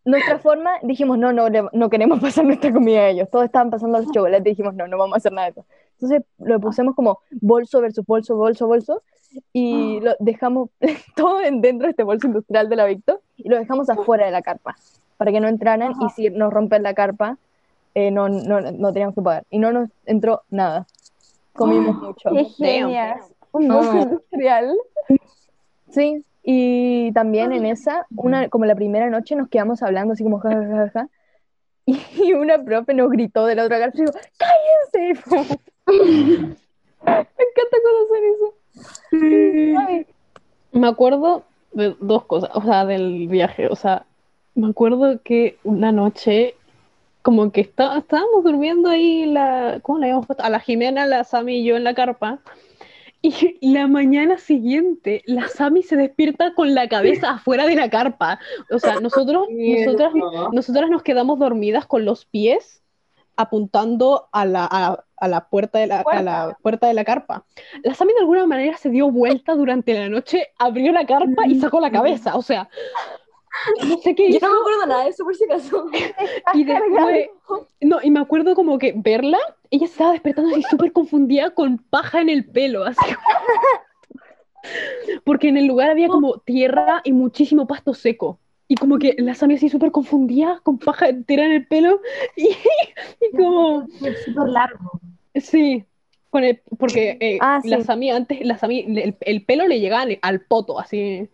Speaker 2: Nuestra forma, dijimos, no, no, le- no queremos pasar nuestra comida a ellos. Todos estaban pasando los chocolates, dijimos, no, no vamos a hacer nada de eso. Entonces lo pusimos como bolso versus bolso, bolso, bolso, y lo dejamos todo en- dentro de este bolso industrial de la Victo, y lo dejamos afuera de la carpa, para que no entraran, y si nos rompen la carpa, eh, no, no, no teníamos que pagar. Y no nos entró nada. Comimos mucho.
Speaker 4: Qué genias. Un
Speaker 2: Ah.
Speaker 4: bolso industrial.
Speaker 2: Sí, y también en esa, una, como la primera noche nos quedamos hablando así como ja, ja, ja, ja, y, una profe nos gritó de la otra cara, y digo, ¡cállense! Me encanta cuando hacen eso. Ay,
Speaker 1: Me acuerdo de dos cosas, o sea, del viaje, o sea, me acuerdo que una noche, como que está- estábamos durmiendo ahí, la, ¿cómo le habíamos puesto? A la Jimena, la Sami y yo en la carpa, y la mañana siguiente, la Sami se despierta con la cabeza afuera de la carpa, o sea, nosotros, nosotras, nosotras nos quedamos dormidas con los pies apuntando a la, a, a la puerta de la, a la puerta. de la carpa. La Sami de alguna manera se dio vuelta durante la noche, abrió la carpa y sacó la cabeza, o sea, no sé qué
Speaker 6: Yo
Speaker 1: hizo.
Speaker 6: no me acuerdo nada de eso, por si acaso.
Speaker 1: Y después, no, y me acuerdo como que verla, ella se estaba despertando así súper confundida con paja en el pelo, así. Porque en el lugar había como tierra y muchísimo pasto seco. Y como que la Sami así súper confundida, con paja entera en el pelo, y, y como,
Speaker 3: Es súper largo.
Speaker 1: sí, con el, porque eh,
Speaker 2: Ah,
Speaker 1: la
Speaker 2: sí.
Speaker 1: Sami antes, la Sami, el, el pelo le llegaba al, al poto, así.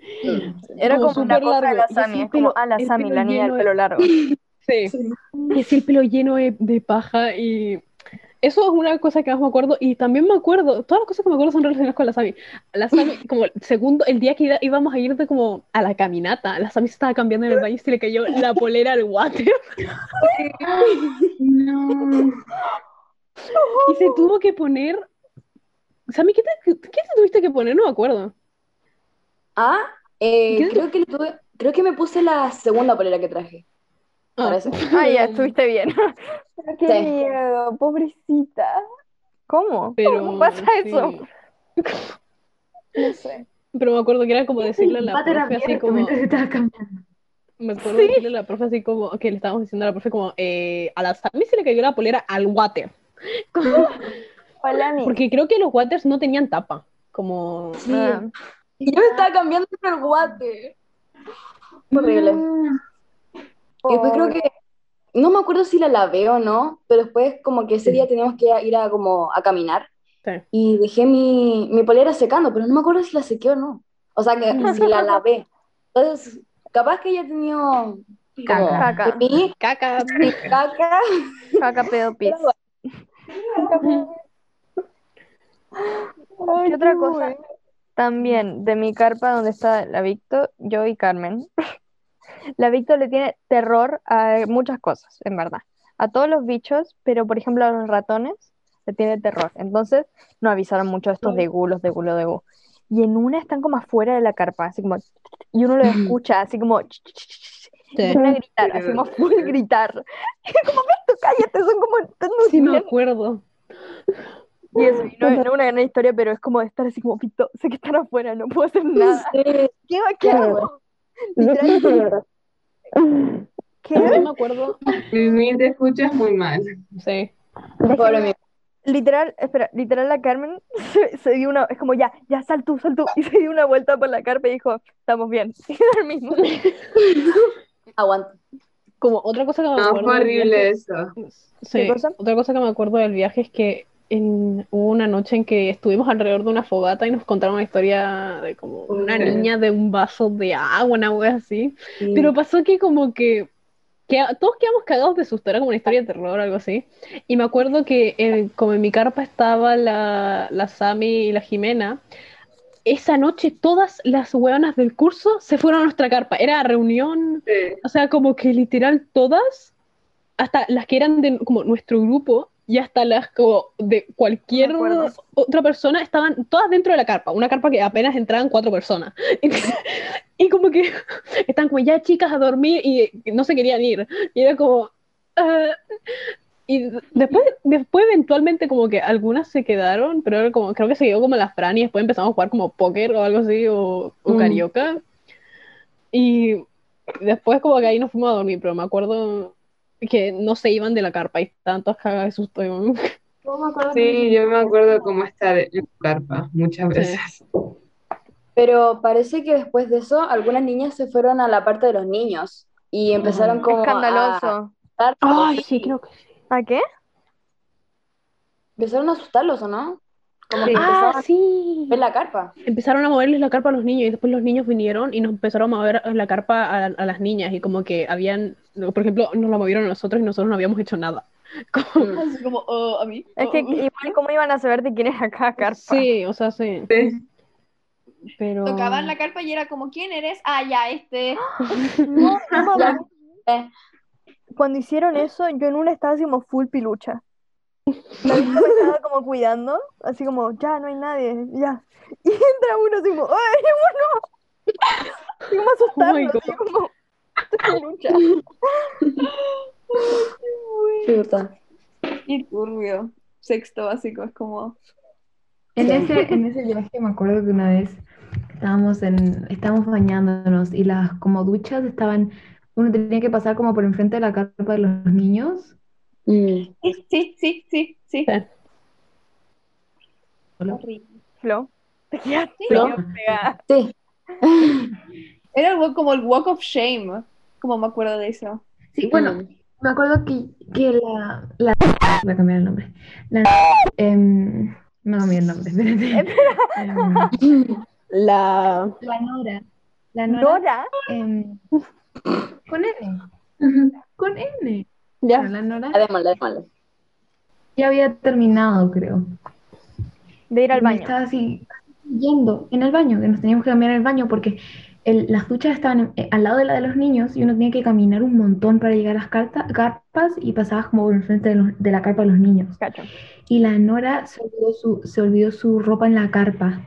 Speaker 2: Era
Speaker 1: Como
Speaker 2: como una cosa de
Speaker 1: largo,
Speaker 2: la
Speaker 1: y así
Speaker 2: Sami,
Speaker 1: el
Speaker 2: es como,
Speaker 1: pelo-
Speaker 2: ah, la Sami, la niña del
Speaker 1: de-
Speaker 2: pelo largo.
Speaker 1: Sí. Y así el pelo lleno de, de paja y eso es una cosa que más me acuerdo y también me acuerdo, todas las cosas que me acuerdo son relacionadas con la Sami. La Sami, como el segundo, el día que iba- íbamos a ir de como a la caminata, la Sami se estaba cambiando en el baño y se le cayó la polera al water
Speaker 5: No.
Speaker 1: y se tuvo que poner... Sami, ¿qué te, qué te tuviste que poner? No me acuerdo.
Speaker 6: Ah, eh, creo que le tuve- creo que me puse la segunda polera que traje.
Speaker 1: Ah.
Speaker 6: Parece.
Speaker 2: Ah, ya, estuviste bien.
Speaker 4: Pero qué
Speaker 6: Sí.
Speaker 4: miedo, pobrecita.
Speaker 2: ¿Cómo?
Speaker 1: Pero,
Speaker 2: ¿Cómo pasa
Speaker 1: sí.
Speaker 2: eso?
Speaker 4: No sé.
Speaker 1: Pero me acuerdo que era como decirle a la profe así como...
Speaker 3: mientras estaba cambiando.
Speaker 1: Me acuerdo decirle a la profe así como que le estábamos diciendo a la profe como eh, a la Sami se le cayó la polera al water. Como-
Speaker 4: Hola, mi.
Speaker 1: porque creo que los waters no tenían tapa. Como
Speaker 6: Sí.
Speaker 2: Ah.
Speaker 6: Y yo me estaba cambiando por el guate. Horrible. Y después creo que, no me acuerdo si la lavé o no, pero después como que ese día teníamos que ir a como a caminar
Speaker 1: Sí.
Speaker 6: y dejé mi, mi polera secando, pero no me acuerdo si la sequé o no. O sea, que si la lavé. Entonces, capaz que ella tenía
Speaker 3: Caca.
Speaker 2: Caca.
Speaker 6: pipí,
Speaker 1: caca.
Speaker 6: caca.
Speaker 2: Caca, pedo, pis.
Speaker 4: Ay,
Speaker 2: ¿Qué otra cosa?
Speaker 4: bueno.
Speaker 2: También de mi carpa donde está la Victo, yo y Carmen. La Victo le tiene terror a muchas cosas, en verdad. A todos los bichos, pero por ejemplo a los ratones le tiene terror. Entonces nos avisaron mucho de estos de gulos, de gulo, de gu. Y en una están como afuera de la carpa, así como... Y uno lo escucha, así como... Y se pone a gritar, así como full gritar. Y como, cállate, son como... están
Speaker 1: Sí me
Speaker 2: durmiendo".
Speaker 1: acuerdo.
Speaker 2: Y eso, y no, no es una gran historia, pero es como de estar así como, Victo, sé que están afuera, no puedo hacer nada. ¿Qué, qué hago? Literal, ¿qué
Speaker 1: Yo
Speaker 2: hago?
Speaker 1: me acuerdo.
Speaker 5: Mimi, te escuchas muy mal.
Speaker 1: Sí.
Speaker 6: Pobre
Speaker 2: Literal, espera, literal la Carmen se, se dio una, es como ya, ya sal tú, sal tú, y se dio una vuelta por la carpa y dijo, estamos bien, y mismo.
Speaker 6: Aguanta.
Speaker 1: Como otra cosa que me
Speaker 5: No,
Speaker 1: acuerdo.
Speaker 5: fue
Speaker 1: del
Speaker 5: horrible
Speaker 1: viaje-
Speaker 5: eso.
Speaker 1: Sí,
Speaker 2: ¿Qué cosa?
Speaker 1: otra cosa que me acuerdo del viaje es que en- hubo una noche en que estuvimos alrededor de una fogata y nos contaron una historia de como una niña de un vaso de agua, una wea así.
Speaker 6: Sí.
Speaker 1: Pero pasó que como que, que a- todos quedamos cagados de susto, era como una historia de terror o algo así. Y me acuerdo que como en mi carpa estaba la, la Sami y la Jimena, esa noche todas las hueonas del curso se fueron a nuestra carpa. Era reunión,
Speaker 5: Sí.
Speaker 1: o sea, como que literal todas, hasta las que eran de como nuestro grupo y hasta las como de cualquier otra persona, estaban todas dentro de la carpa, una carpa que apenas entraban cuatro personas. Y como que están como ya chicas a dormir y no se querían ir. Y era como... ah. Y después, después eventualmente como que algunas se quedaron, pero era como, creo que se quedó como la Fran y después empezamos a jugar como póker o algo así, o, o
Speaker 6: Mm.
Speaker 1: carioca. Y después como que ahí nos fuimos a dormir, pero me acuerdo que no se iban de la carpa y estaban todas cagadas de susto. y-
Speaker 5: Sí, yo me acuerdo cómo estar en la carpa muchas
Speaker 1: Sí.
Speaker 5: veces.
Speaker 6: Pero parece que después de eso, algunas niñas se fueron a la parte de los niños y empezaron como a
Speaker 2: Escandaloso.
Speaker 6: asustar-
Speaker 1: Ay, sí, creo que sí.
Speaker 2: ¿A qué?
Speaker 6: Empezaron a asustarlos, ¿o no? Como que
Speaker 1: Ah,
Speaker 6: a
Speaker 1: sí.
Speaker 6: ver la carpa.
Speaker 1: Empezaron a moverles la carpa a los niños y después los niños vinieron y nos empezaron a mover la carpa a, a las niñas y como que habían, por ejemplo, nos la movieron a nosotros y nosotros no habíamos hecho nada. Como,
Speaker 6: Mm.
Speaker 1: así como, "Oh, a mí.
Speaker 2: Es que
Speaker 1: oh".
Speaker 2: igual, ¿cómo iban a saber de quién era cada carpa?
Speaker 1: Sí, o sea, sí,
Speaker 5: Sí.
Speaker 1: pero...
Speaker 4: Tocaban la carpa y era como, ¿quién eres? Ah, ya, este.
Speaker 2: No, no,
Speaker 6: Ya.
Speaker 2: mamá. Cuando hicieron eso, yo en una estaba así como full pilucha. La me estaba como cuidando, así como, ya, no hay nadie, ya. Y entra uno así como, ¡ay, uno! Así como
Speaker 1: Oh my
Speaker 2: asustarlo, así como, "Esto es pilucha.
Speaker 6: chuta.
Speaker 4: Y turbio. Sexto básico, es como.
Speaker 3: En ese, en ese viaje me acuerdo que una vez estábamos en, estábamos bañándonos y las como duchas estaban, uno tenía que pasar como por enfrente de la carpa de los niños.
Speaker 6: Mm.
Speaker 4: Sí, sí, sí, sí, sí. Horrible.
Speaker 2: Flo, te quedaste
Speaker 6: Flo. Sí.
Speaker 4: Era walk- como el walk of shame. Como me acuerdo de eso.
Speaker 3: Sí, bueno,
Speaker 6: Mm.
Speaker 3: me acuerdo que, que la, la, voy a cambiar el nombre. La, em, me cambié el nombre, espérate. Em,
Speaker 1: La...
Speaker 3: la Nora. La Nora.
Speaker 2: Nora,
Speaker 3: em, con N. Con N.
Speaker 1: Ya,
Speaker 3: Bueno, la Nora
Speaker 6: Además, además.
Speaker 3: ya había terminado, creo.
Speaker 2: de ir al baño.
Speaker 3: Estaba así yendo en el baño, que nos teníamos que cambiar en el baño porque el- las duchas estaban en- eh, al lado de la de los niños y uno tenía que caminar un montón para llegar a las carta- carpas y pasabas como por enfrente de, los- de la carpa de los niños.
Speaker 2: Cacho.
Speaker 3: Y la Nora se olvidó su, se olvidó su ropa en la carpa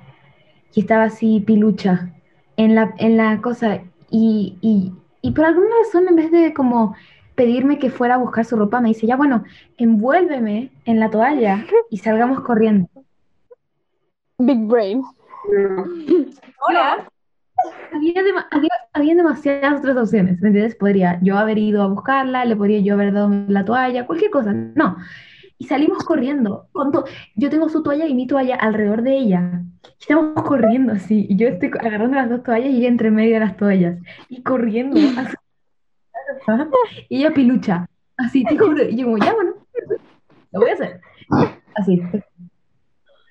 Speaker 3: y estaba así pilucha en la, en la cosa y, y, y por alguna razón en vez de como pedirme que fuera a buscar su ropa me dice, ya bueno, envuélveme en la toalla y salgamos corriendo.
Speaker 1: Big Brain.
Speaker 4: Ahora,
Speaker 3: Había, dema- había, habían demasiadas otras opciones, ¿me entiendes? Podría yo haber ido a buscarla, le podría yo haber dado la toalla, cualquier cosa, no. Y salimos corriendo. Con yo tengo su toalla y mi toalla alrededor de ella. Estamos corriendo así, y yo estoy agarrando las dos toallas y ella entre medio de las toallas. Y corriendo. así. Y ella pilucha. Así, te juro. Y yo como, ya, bueno, lo voy a hacer. Así.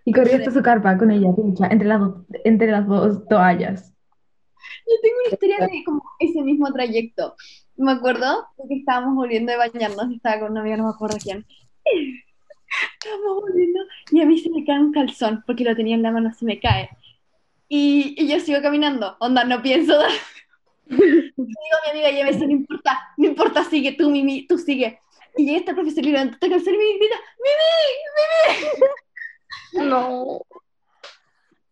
Speaker 3: Y corrí hasta su carpa con ella, pilucha, entre las dos, entre las dos toallas.
Speaker 4: yo tengo una historia de como ese mismo trayecto. Me acuerdo que estábamos volviendo de bañarnos, estaba con una amiga, no me acuerdo quién. Estábamos volviendo y a mí se me cae un calzón porque lo tenía en la mano, se me cae. Y, y yo sigo caminando, onda, no pienso dar. Digo a mi amiga, ya me dice, no importa, no importa, sigue tú, Mimi, tú sigue. Y llega este profesor y levanta el calzón y me grita,
Speaker 6: No.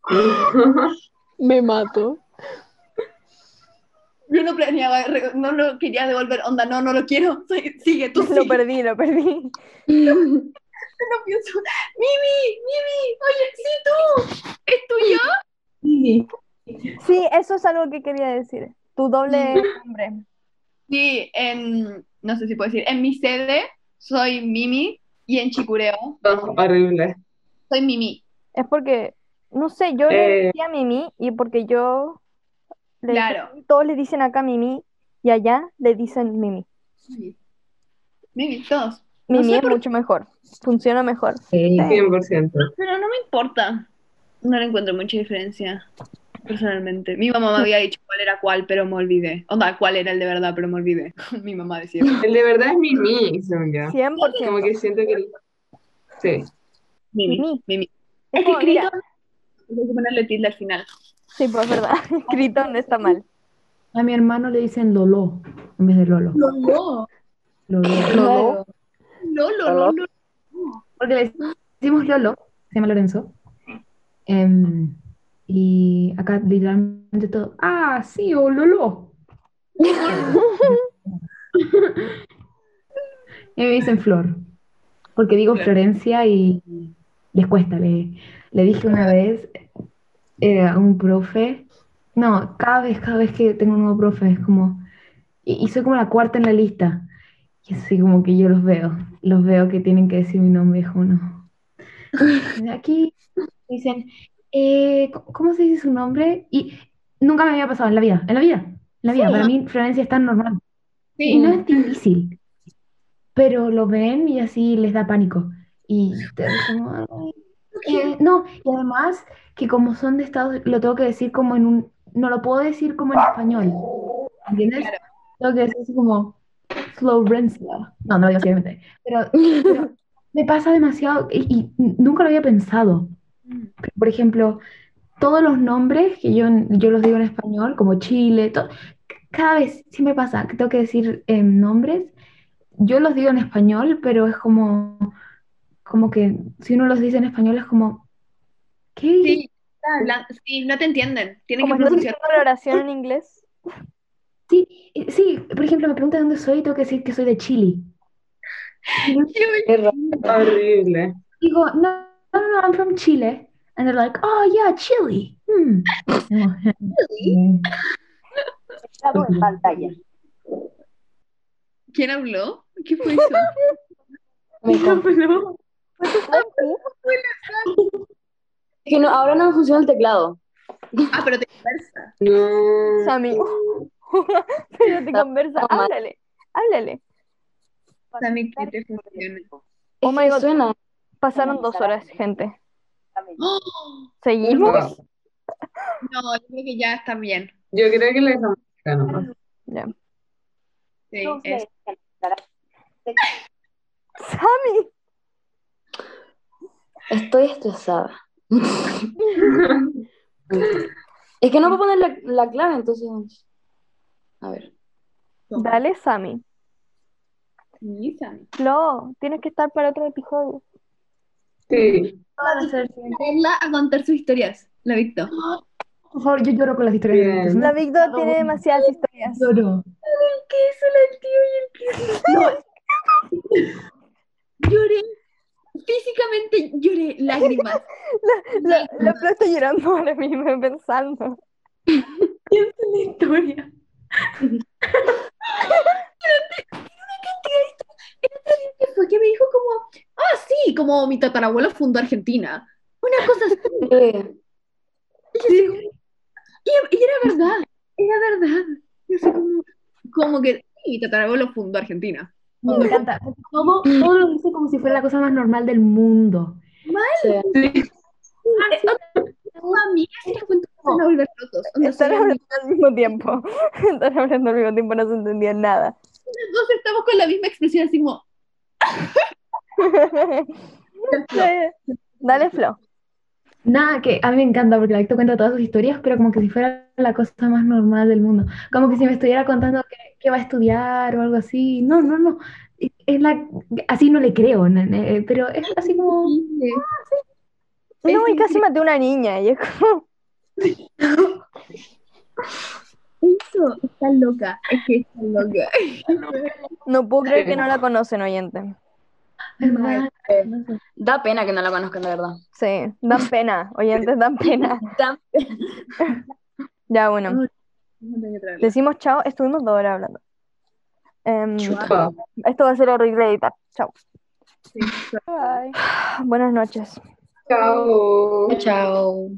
Speaker 1: Me mato.
Speaker 4: Yo no planeaba, no lo quería devolver, onda, no, no lo quiero, soy- sigue, tú
Speaker 2: Lo
Speaker 4: sigue.
Speaker 2: perdí, lo perdí.
Speaker 4: No pienso, Mimi, Mimi, oye, sí tú, es tuyo.
Speaker 3: Sí.
Speaker 2: Sí, eso es algo que quería decir. Tu doble nombre.
Speaker 4: Sí, en, no sé si puedo decir, en mi sede soy Mimi y en Chicureo
Speaker 5: No, horrible.
Speaker 4: soy Mimi.
Speaker 2: Es porque, no sé, yo le
Speaker 5: Eh.
Speaker 2: decía Mimi y porque yo le
Speaker 4: Claro.
Speaker 2: Mimi, todos le dicen acá Mimi y allá le dicen Mimi.
Speaker 4: Mimi, todos.
Speaker 2: Mi
Speaker 4: No sé
Speaker 2: mía es
Speaker 4: por-
Speaker 2: mucho mejor. Funciona mejor.
Speaker 3: Sí.
Speaker 5: 100%.
Speaker 4: Pero no me importa. No le encuentro mucha diferencia, personalmente. Mi mamá me había dicho cuál era cuál, pero me olvidé. Onda, cuál era el de verdad, pero me olvidé. Mi mamá decía.
Speaker 5: El de verdad es Mimi, según yo.
Speaker 2: 100%.
Speaker 5: Como que siento que... Sí.
Speaker 4: Mimi,
Speaker 2: Mimi.
Speaker 4: Mimi.
Speaker 2: Es
Speaker 4: que Criton, hay que ponerle tilde al final.
Speaker 2: Sí, pues verdad. Criton está mal.
Speaker 3: A mi hermano le dicen Lolo en vez de Lolo.
Speaker 4: Lolo.
Speaker 3: Lolo.
Speaker 4: Lolo, Lolo.
Speaker 3: Porque le decimos Lolo, se llama Lorenzo. Em, y acá literalmente todo, ah, sí, o Lolo. Y me dicen Flor, porque digo. Florencia y les cuesta. Le, le dije una vez eh, un profe, no, cada vez, cada vez que tengo un nuevo profe es como, y, y soy como la cuarta en la lista. Y así como que yo los veo, los veo que tienen que decir mi nombre, es como no. Aquí dicen, eh, ¿cómo- ¿cómo se dice su nombre? Y nunca me había pasado en la vida, en la vida, en la vida. Para mí Florencia es tan normal. Y no es difícil, pero lo ven y así les da pánico. Y te como, Eh, no, y además que como son de Estados lo tengo que decir como en un, no lo puedo decir como en español, ¿entiendes?
Speaker 4: Claro.
Speaker 3: Tengo que decir como Florencia. No, no lo digo así. Pero, pero me pasa demasiado y, y nunca lo había pensado. Pero, por ejemplo, todos los nombres que yo, yo los digo en español, como Chile, to- cada vez me pasa que tengo que decir em, nombres, yo los digo en español, pero es como, como que si uno los dice en español es como, ¿qué?
Speaker 4: Sí, hablando- sí, no te entienden. Tienen
Speaker 2: Como
Speaker 4: que
Speaker 2: estás
Speaker 4: pronunciar.
Speaker 2: la oración en inglés.
Speaker 3: Sí, sí, por ejemplo, me preguntan dónde soy y tengo que decir que soy de Chile.
Speaker 6: Qué raro.
Speaker 5: Horrible.
Speaker 3: Digo, no, no, no, I'm from Chile. And they're like, oh, yeah, Chile. Hmm.
Speaker 7: En pantalla.
Speaker 4: ¿Quién habló? ¿Qué fue eso?
Speaker 6: Me encanta. Es que no, ahora no me funciona el teclado.
Speaker 4: Ah, pero te conversa.
Speaker 5: No.
Speaker 2: Sammy. Pero te conversa. Háblale. Háblale.
Speaker 4: Sammy, que te funciona.
Speaker 2: Oh my God.
Speaker 6: suena.
Speaker 2: Pasaron dos horas, gente.
Speaker 4: ¡Oh!
Speaker 2: ¿Seguimos?
Speaker 5: Wow.
Speaker 4: No, yo creo que ya está bien.
Speaker 5: Yo creo que le dejamos nomás.
Speaker 2: Ya.
Speaker 4: Sí, es.
Speaker 2: Sammy.
Speaker 6: Estoy estresada. Es que no puedo poner la, la clave, entonces. A ver.
Speaker 2: Dale, Sammy.
Speaker 4: Sí, Sammy.
Speaker 2: Flo, tienes que estar para otro episodio.
Speaker 5: Sí.
Speaker 4: Verla a contar sus historias, la Victo.
Speaker 3: Por favor, yo lloro con las historias de ¿no?
Speaker 2: La Víctor tiene demasiadas historias.
Speaker 3: Lloro.
Speaker 4: Lloré. Físicamente lloré lágrimas.
Speaker 2: La, la Flo está llorando ahora mismo pensando.
Speaker 3: la historia.
Speaker 4: ¿Qué fue? Que me dijo como, ah, sí, como mi tatarabuelo fundó Argentina. Una cosa así.
Speaker 6: Eh,
Speaker 4: Y, y era verdad, era verdad. Yo sé como, como que sí, mi tatarabuelo fundó Argentina.
Speaker 3: Me encanta. Todo, todo lo dice como si fuera la cosa más normal del mundo.
Speaker 6: sí.
Speaker 4: A mí si les cuento se van a volver locos. Onda,
Speaker 2: Están hablando al mismo tiempo. Están hablando al mismo tiempo, no se entendía nada.
Speaker 4: Los dos estamos con la misma expresión, así como,
Speaker 2: Dale, Dale, Flo.
Speaker 3: Nada, que a mí me encanta porque la Victo cuenta todas sus historias, pero como que si fuera la cosa más normal del mundo. Como que si me estuviera contando que, que va a estudiar o algo así. No, no, no. Es la, así no le creo, na- eh, pero es así como...
Speaker 2: No, y casi maté a una niña. Y es como,
Speaker 4: eso, está loca, es que está loca.
Speaker 2: no puedo creer que no la conocen, oyente.
Speaker 3: ¿Verdad?
Speaker 6: Da pena que no la conozcan, de verdad.
Speaker 2: Sí, dan pena, oyentes, dan pena.
Speaker 6: Da-
Speaker 2: Ya, bueno. Decimos chao, estuvimos dos horas hablando.
Speaker 5: Chupa.
Speaker 2: esto va a ser horrible editar. Chao.
Speaker 4: Sí,
Speaker 2: Buenas noches.
Speaker 5: Chao.
Speaker 6: Chao.